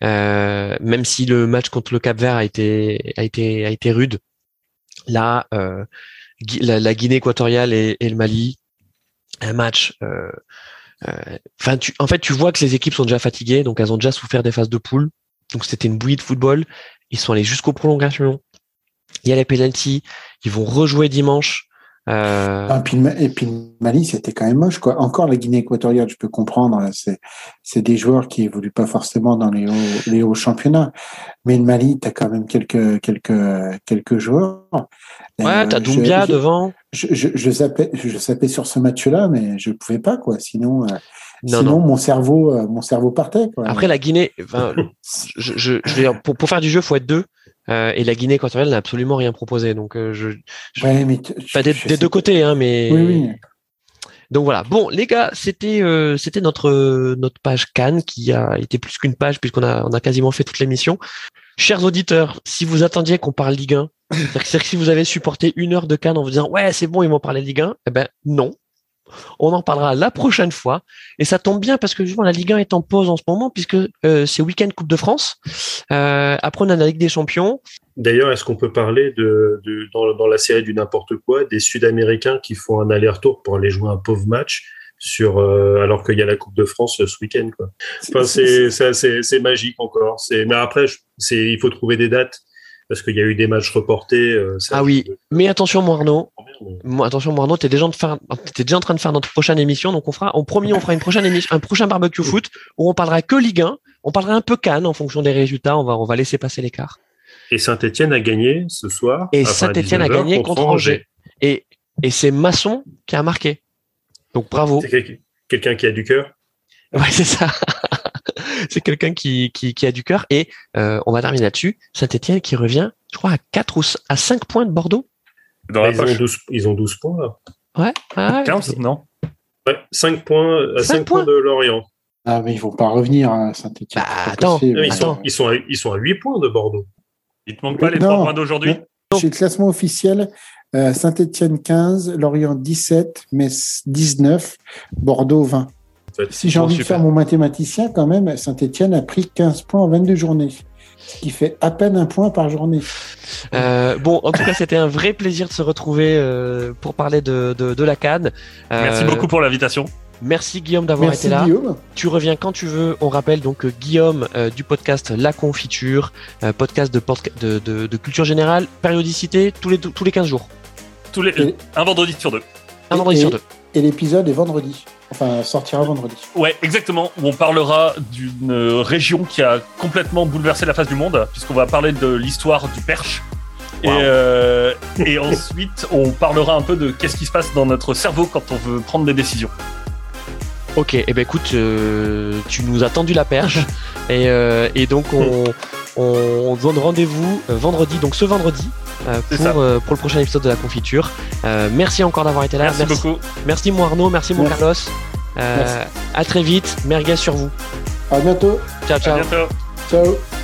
Euh, même si le match contre le Cap Vert a été a été a été rude, là euh, la, Guinée équatoriale et, le Mali, un match. Euh, enfin, en fait, tu vois que les équipes sont déjà fatiguées, donc elles ont déjà souffert des phases de poule. Donc c'était une bouillie de football. Ils sont allés jusqu'aux prolongations. Il y a les penalties. Ils vont rejouer dimanche. Euh... Ah, et, puis, Mali, c'était quand même moche. Quoi. Encore la Guinée équatoriale, je peux comprendre. C'est des joueurs qui évoluent pas forcément dans les hauts, les hauts championnats. Mais le Mali, tu as quand même quelques, quelques, quelques joueurs. Ouais, tu as Doumbia devant. Je, je, je, zappais, je zappais sur ce match-là, mais je pouvais pas. quoi. Sinon, euh, sinon mon cerveau euh, mon cerveau partait. Quoi. Après, la Guinée, enfin, je, je, je, pour, pour faire du jeu, faut être deux. Euh, et la Guinée équatoriale n'a absolument rien proposé. Donc, euh, je, ouais, mais des, deux côtés, hein, mais. Oui, oui. Donc voilà. Bon, les gars, c'était euh, c'était notre notre page Cannes qui a été plus qu'une page puisqu'on a on a quasiment fait toute l'émission. Chers auditeurs, si vous attendiez qu'on parle Ligue 1, c'est-à-dire que si vous avez supporté une heure de Cannes en vous disant ouais c'est bon ils m'ont parlé Ligue 1, eh ben non, on en parlera la prochaine fois. Et ça tombe bien parce que justement la Ligue 1 est en pause en ce moment puisque euh, c'est week-end Coupe de France. Euh, après on a la Ligue des Champions. D'ailleurs, est-ce qu'on peut parler de, dans, la série du n'importe quoi des Sud-Américains qui font un aller-retour pour aller jouer un pauvre match sur euh, alors qu'il y a la Coupe de France ce week-end. Quoi. Enfin, c'est c'est c'est magique encore. C'est mais après c'est il faut trouver des dates parce qu'il y a eu des matchs reportés. Euh, ah oui, mais attention, mon Arnaud. attention, mon Arnaud, t'es déjà, es déjà en train de faire notre prochaine émission, donc on fera, on promis, on fera une prochaine émission, un prochain barbecue foot où on parlera que Ligue 1, on parlera un peu Cannes en fonction des résultats, on va, on va laisser passer l'écart. Et Saint-Etienne a gagné ce soir. Et Saint-Etienne a gagné contre, Angers. Et, et c'est Masson qui a marqué. Donc bravo. C'est quelqu'un qui a du cœur? Ouais, c'est ça. C'est quelqu'un qui, qui, a du cœur. Et euh, on va terminer là-dessus. Saint-Etienne qui revient, je crois, à 4 ou à 5 points de Bordeaux. Dans ils, ont 12, ils, ont 12, points là. Ouais. 15, non Ouais, 5 points, à 5, points. de Lorient. Ah, mais ils vont pas revenir à Saint-Etienne. Bah, attends, ils, Sont, ils, sont à, ils sont à 8 points de Bordeaux. Il te manque pas les 3 points d'aujourd'hui Chez le classement officiel, euh, Saint-Etienne 15, Lorient 17, Metz 19, Bordeaux 20 si j'ai envie de faire mon mathématicien, quand même, Saint-Etienne a pris 15 points en 22 journées. Ce qui fait à peine un point par journée. Euh, bon, en tout cas, c'était un vrai plaisir de se retrouver euh, pour parler de, de, la Cannes. Euh, Merci beaucoup pour l'invitation. Merci Guillaume d'avoir été là. Guillaume. Tu reviens quand tu veux. On rappelle donc Guillaume du podcast La Confiture, podcast de, de, de, culture générale, périodicité tous les, tous les 15 jours. Tous les, un vendredi sur deux. Un vendredi sur deux. Et l'épisode est vendredi. Enfin, sortira vendredi. Ouais, exactement. Où on parlera d'une région qui a complètement bouleversé la face du monde, puisqu'on va parler de l'histoire du Perche. Et, euh, et ensuite, on parlera un peu de qu'est-ce qui se passe dans notre cerveau quand on veut prendre des décisions. Ok, et eh ben écoute, euh, tu nous as tendu la perche et, euh, et donc on, on, donne rendez-vous vendredi, donc ce vendredi pour, pour le prochain épisode de la confiture. merci encore d'avoir été là. Merci, beaucoup. Merci mon Arnaud, merci mon Carlos. à très vite, merguez sur vous. À bientôt. Ciao ciao. À bientôt. Ciao.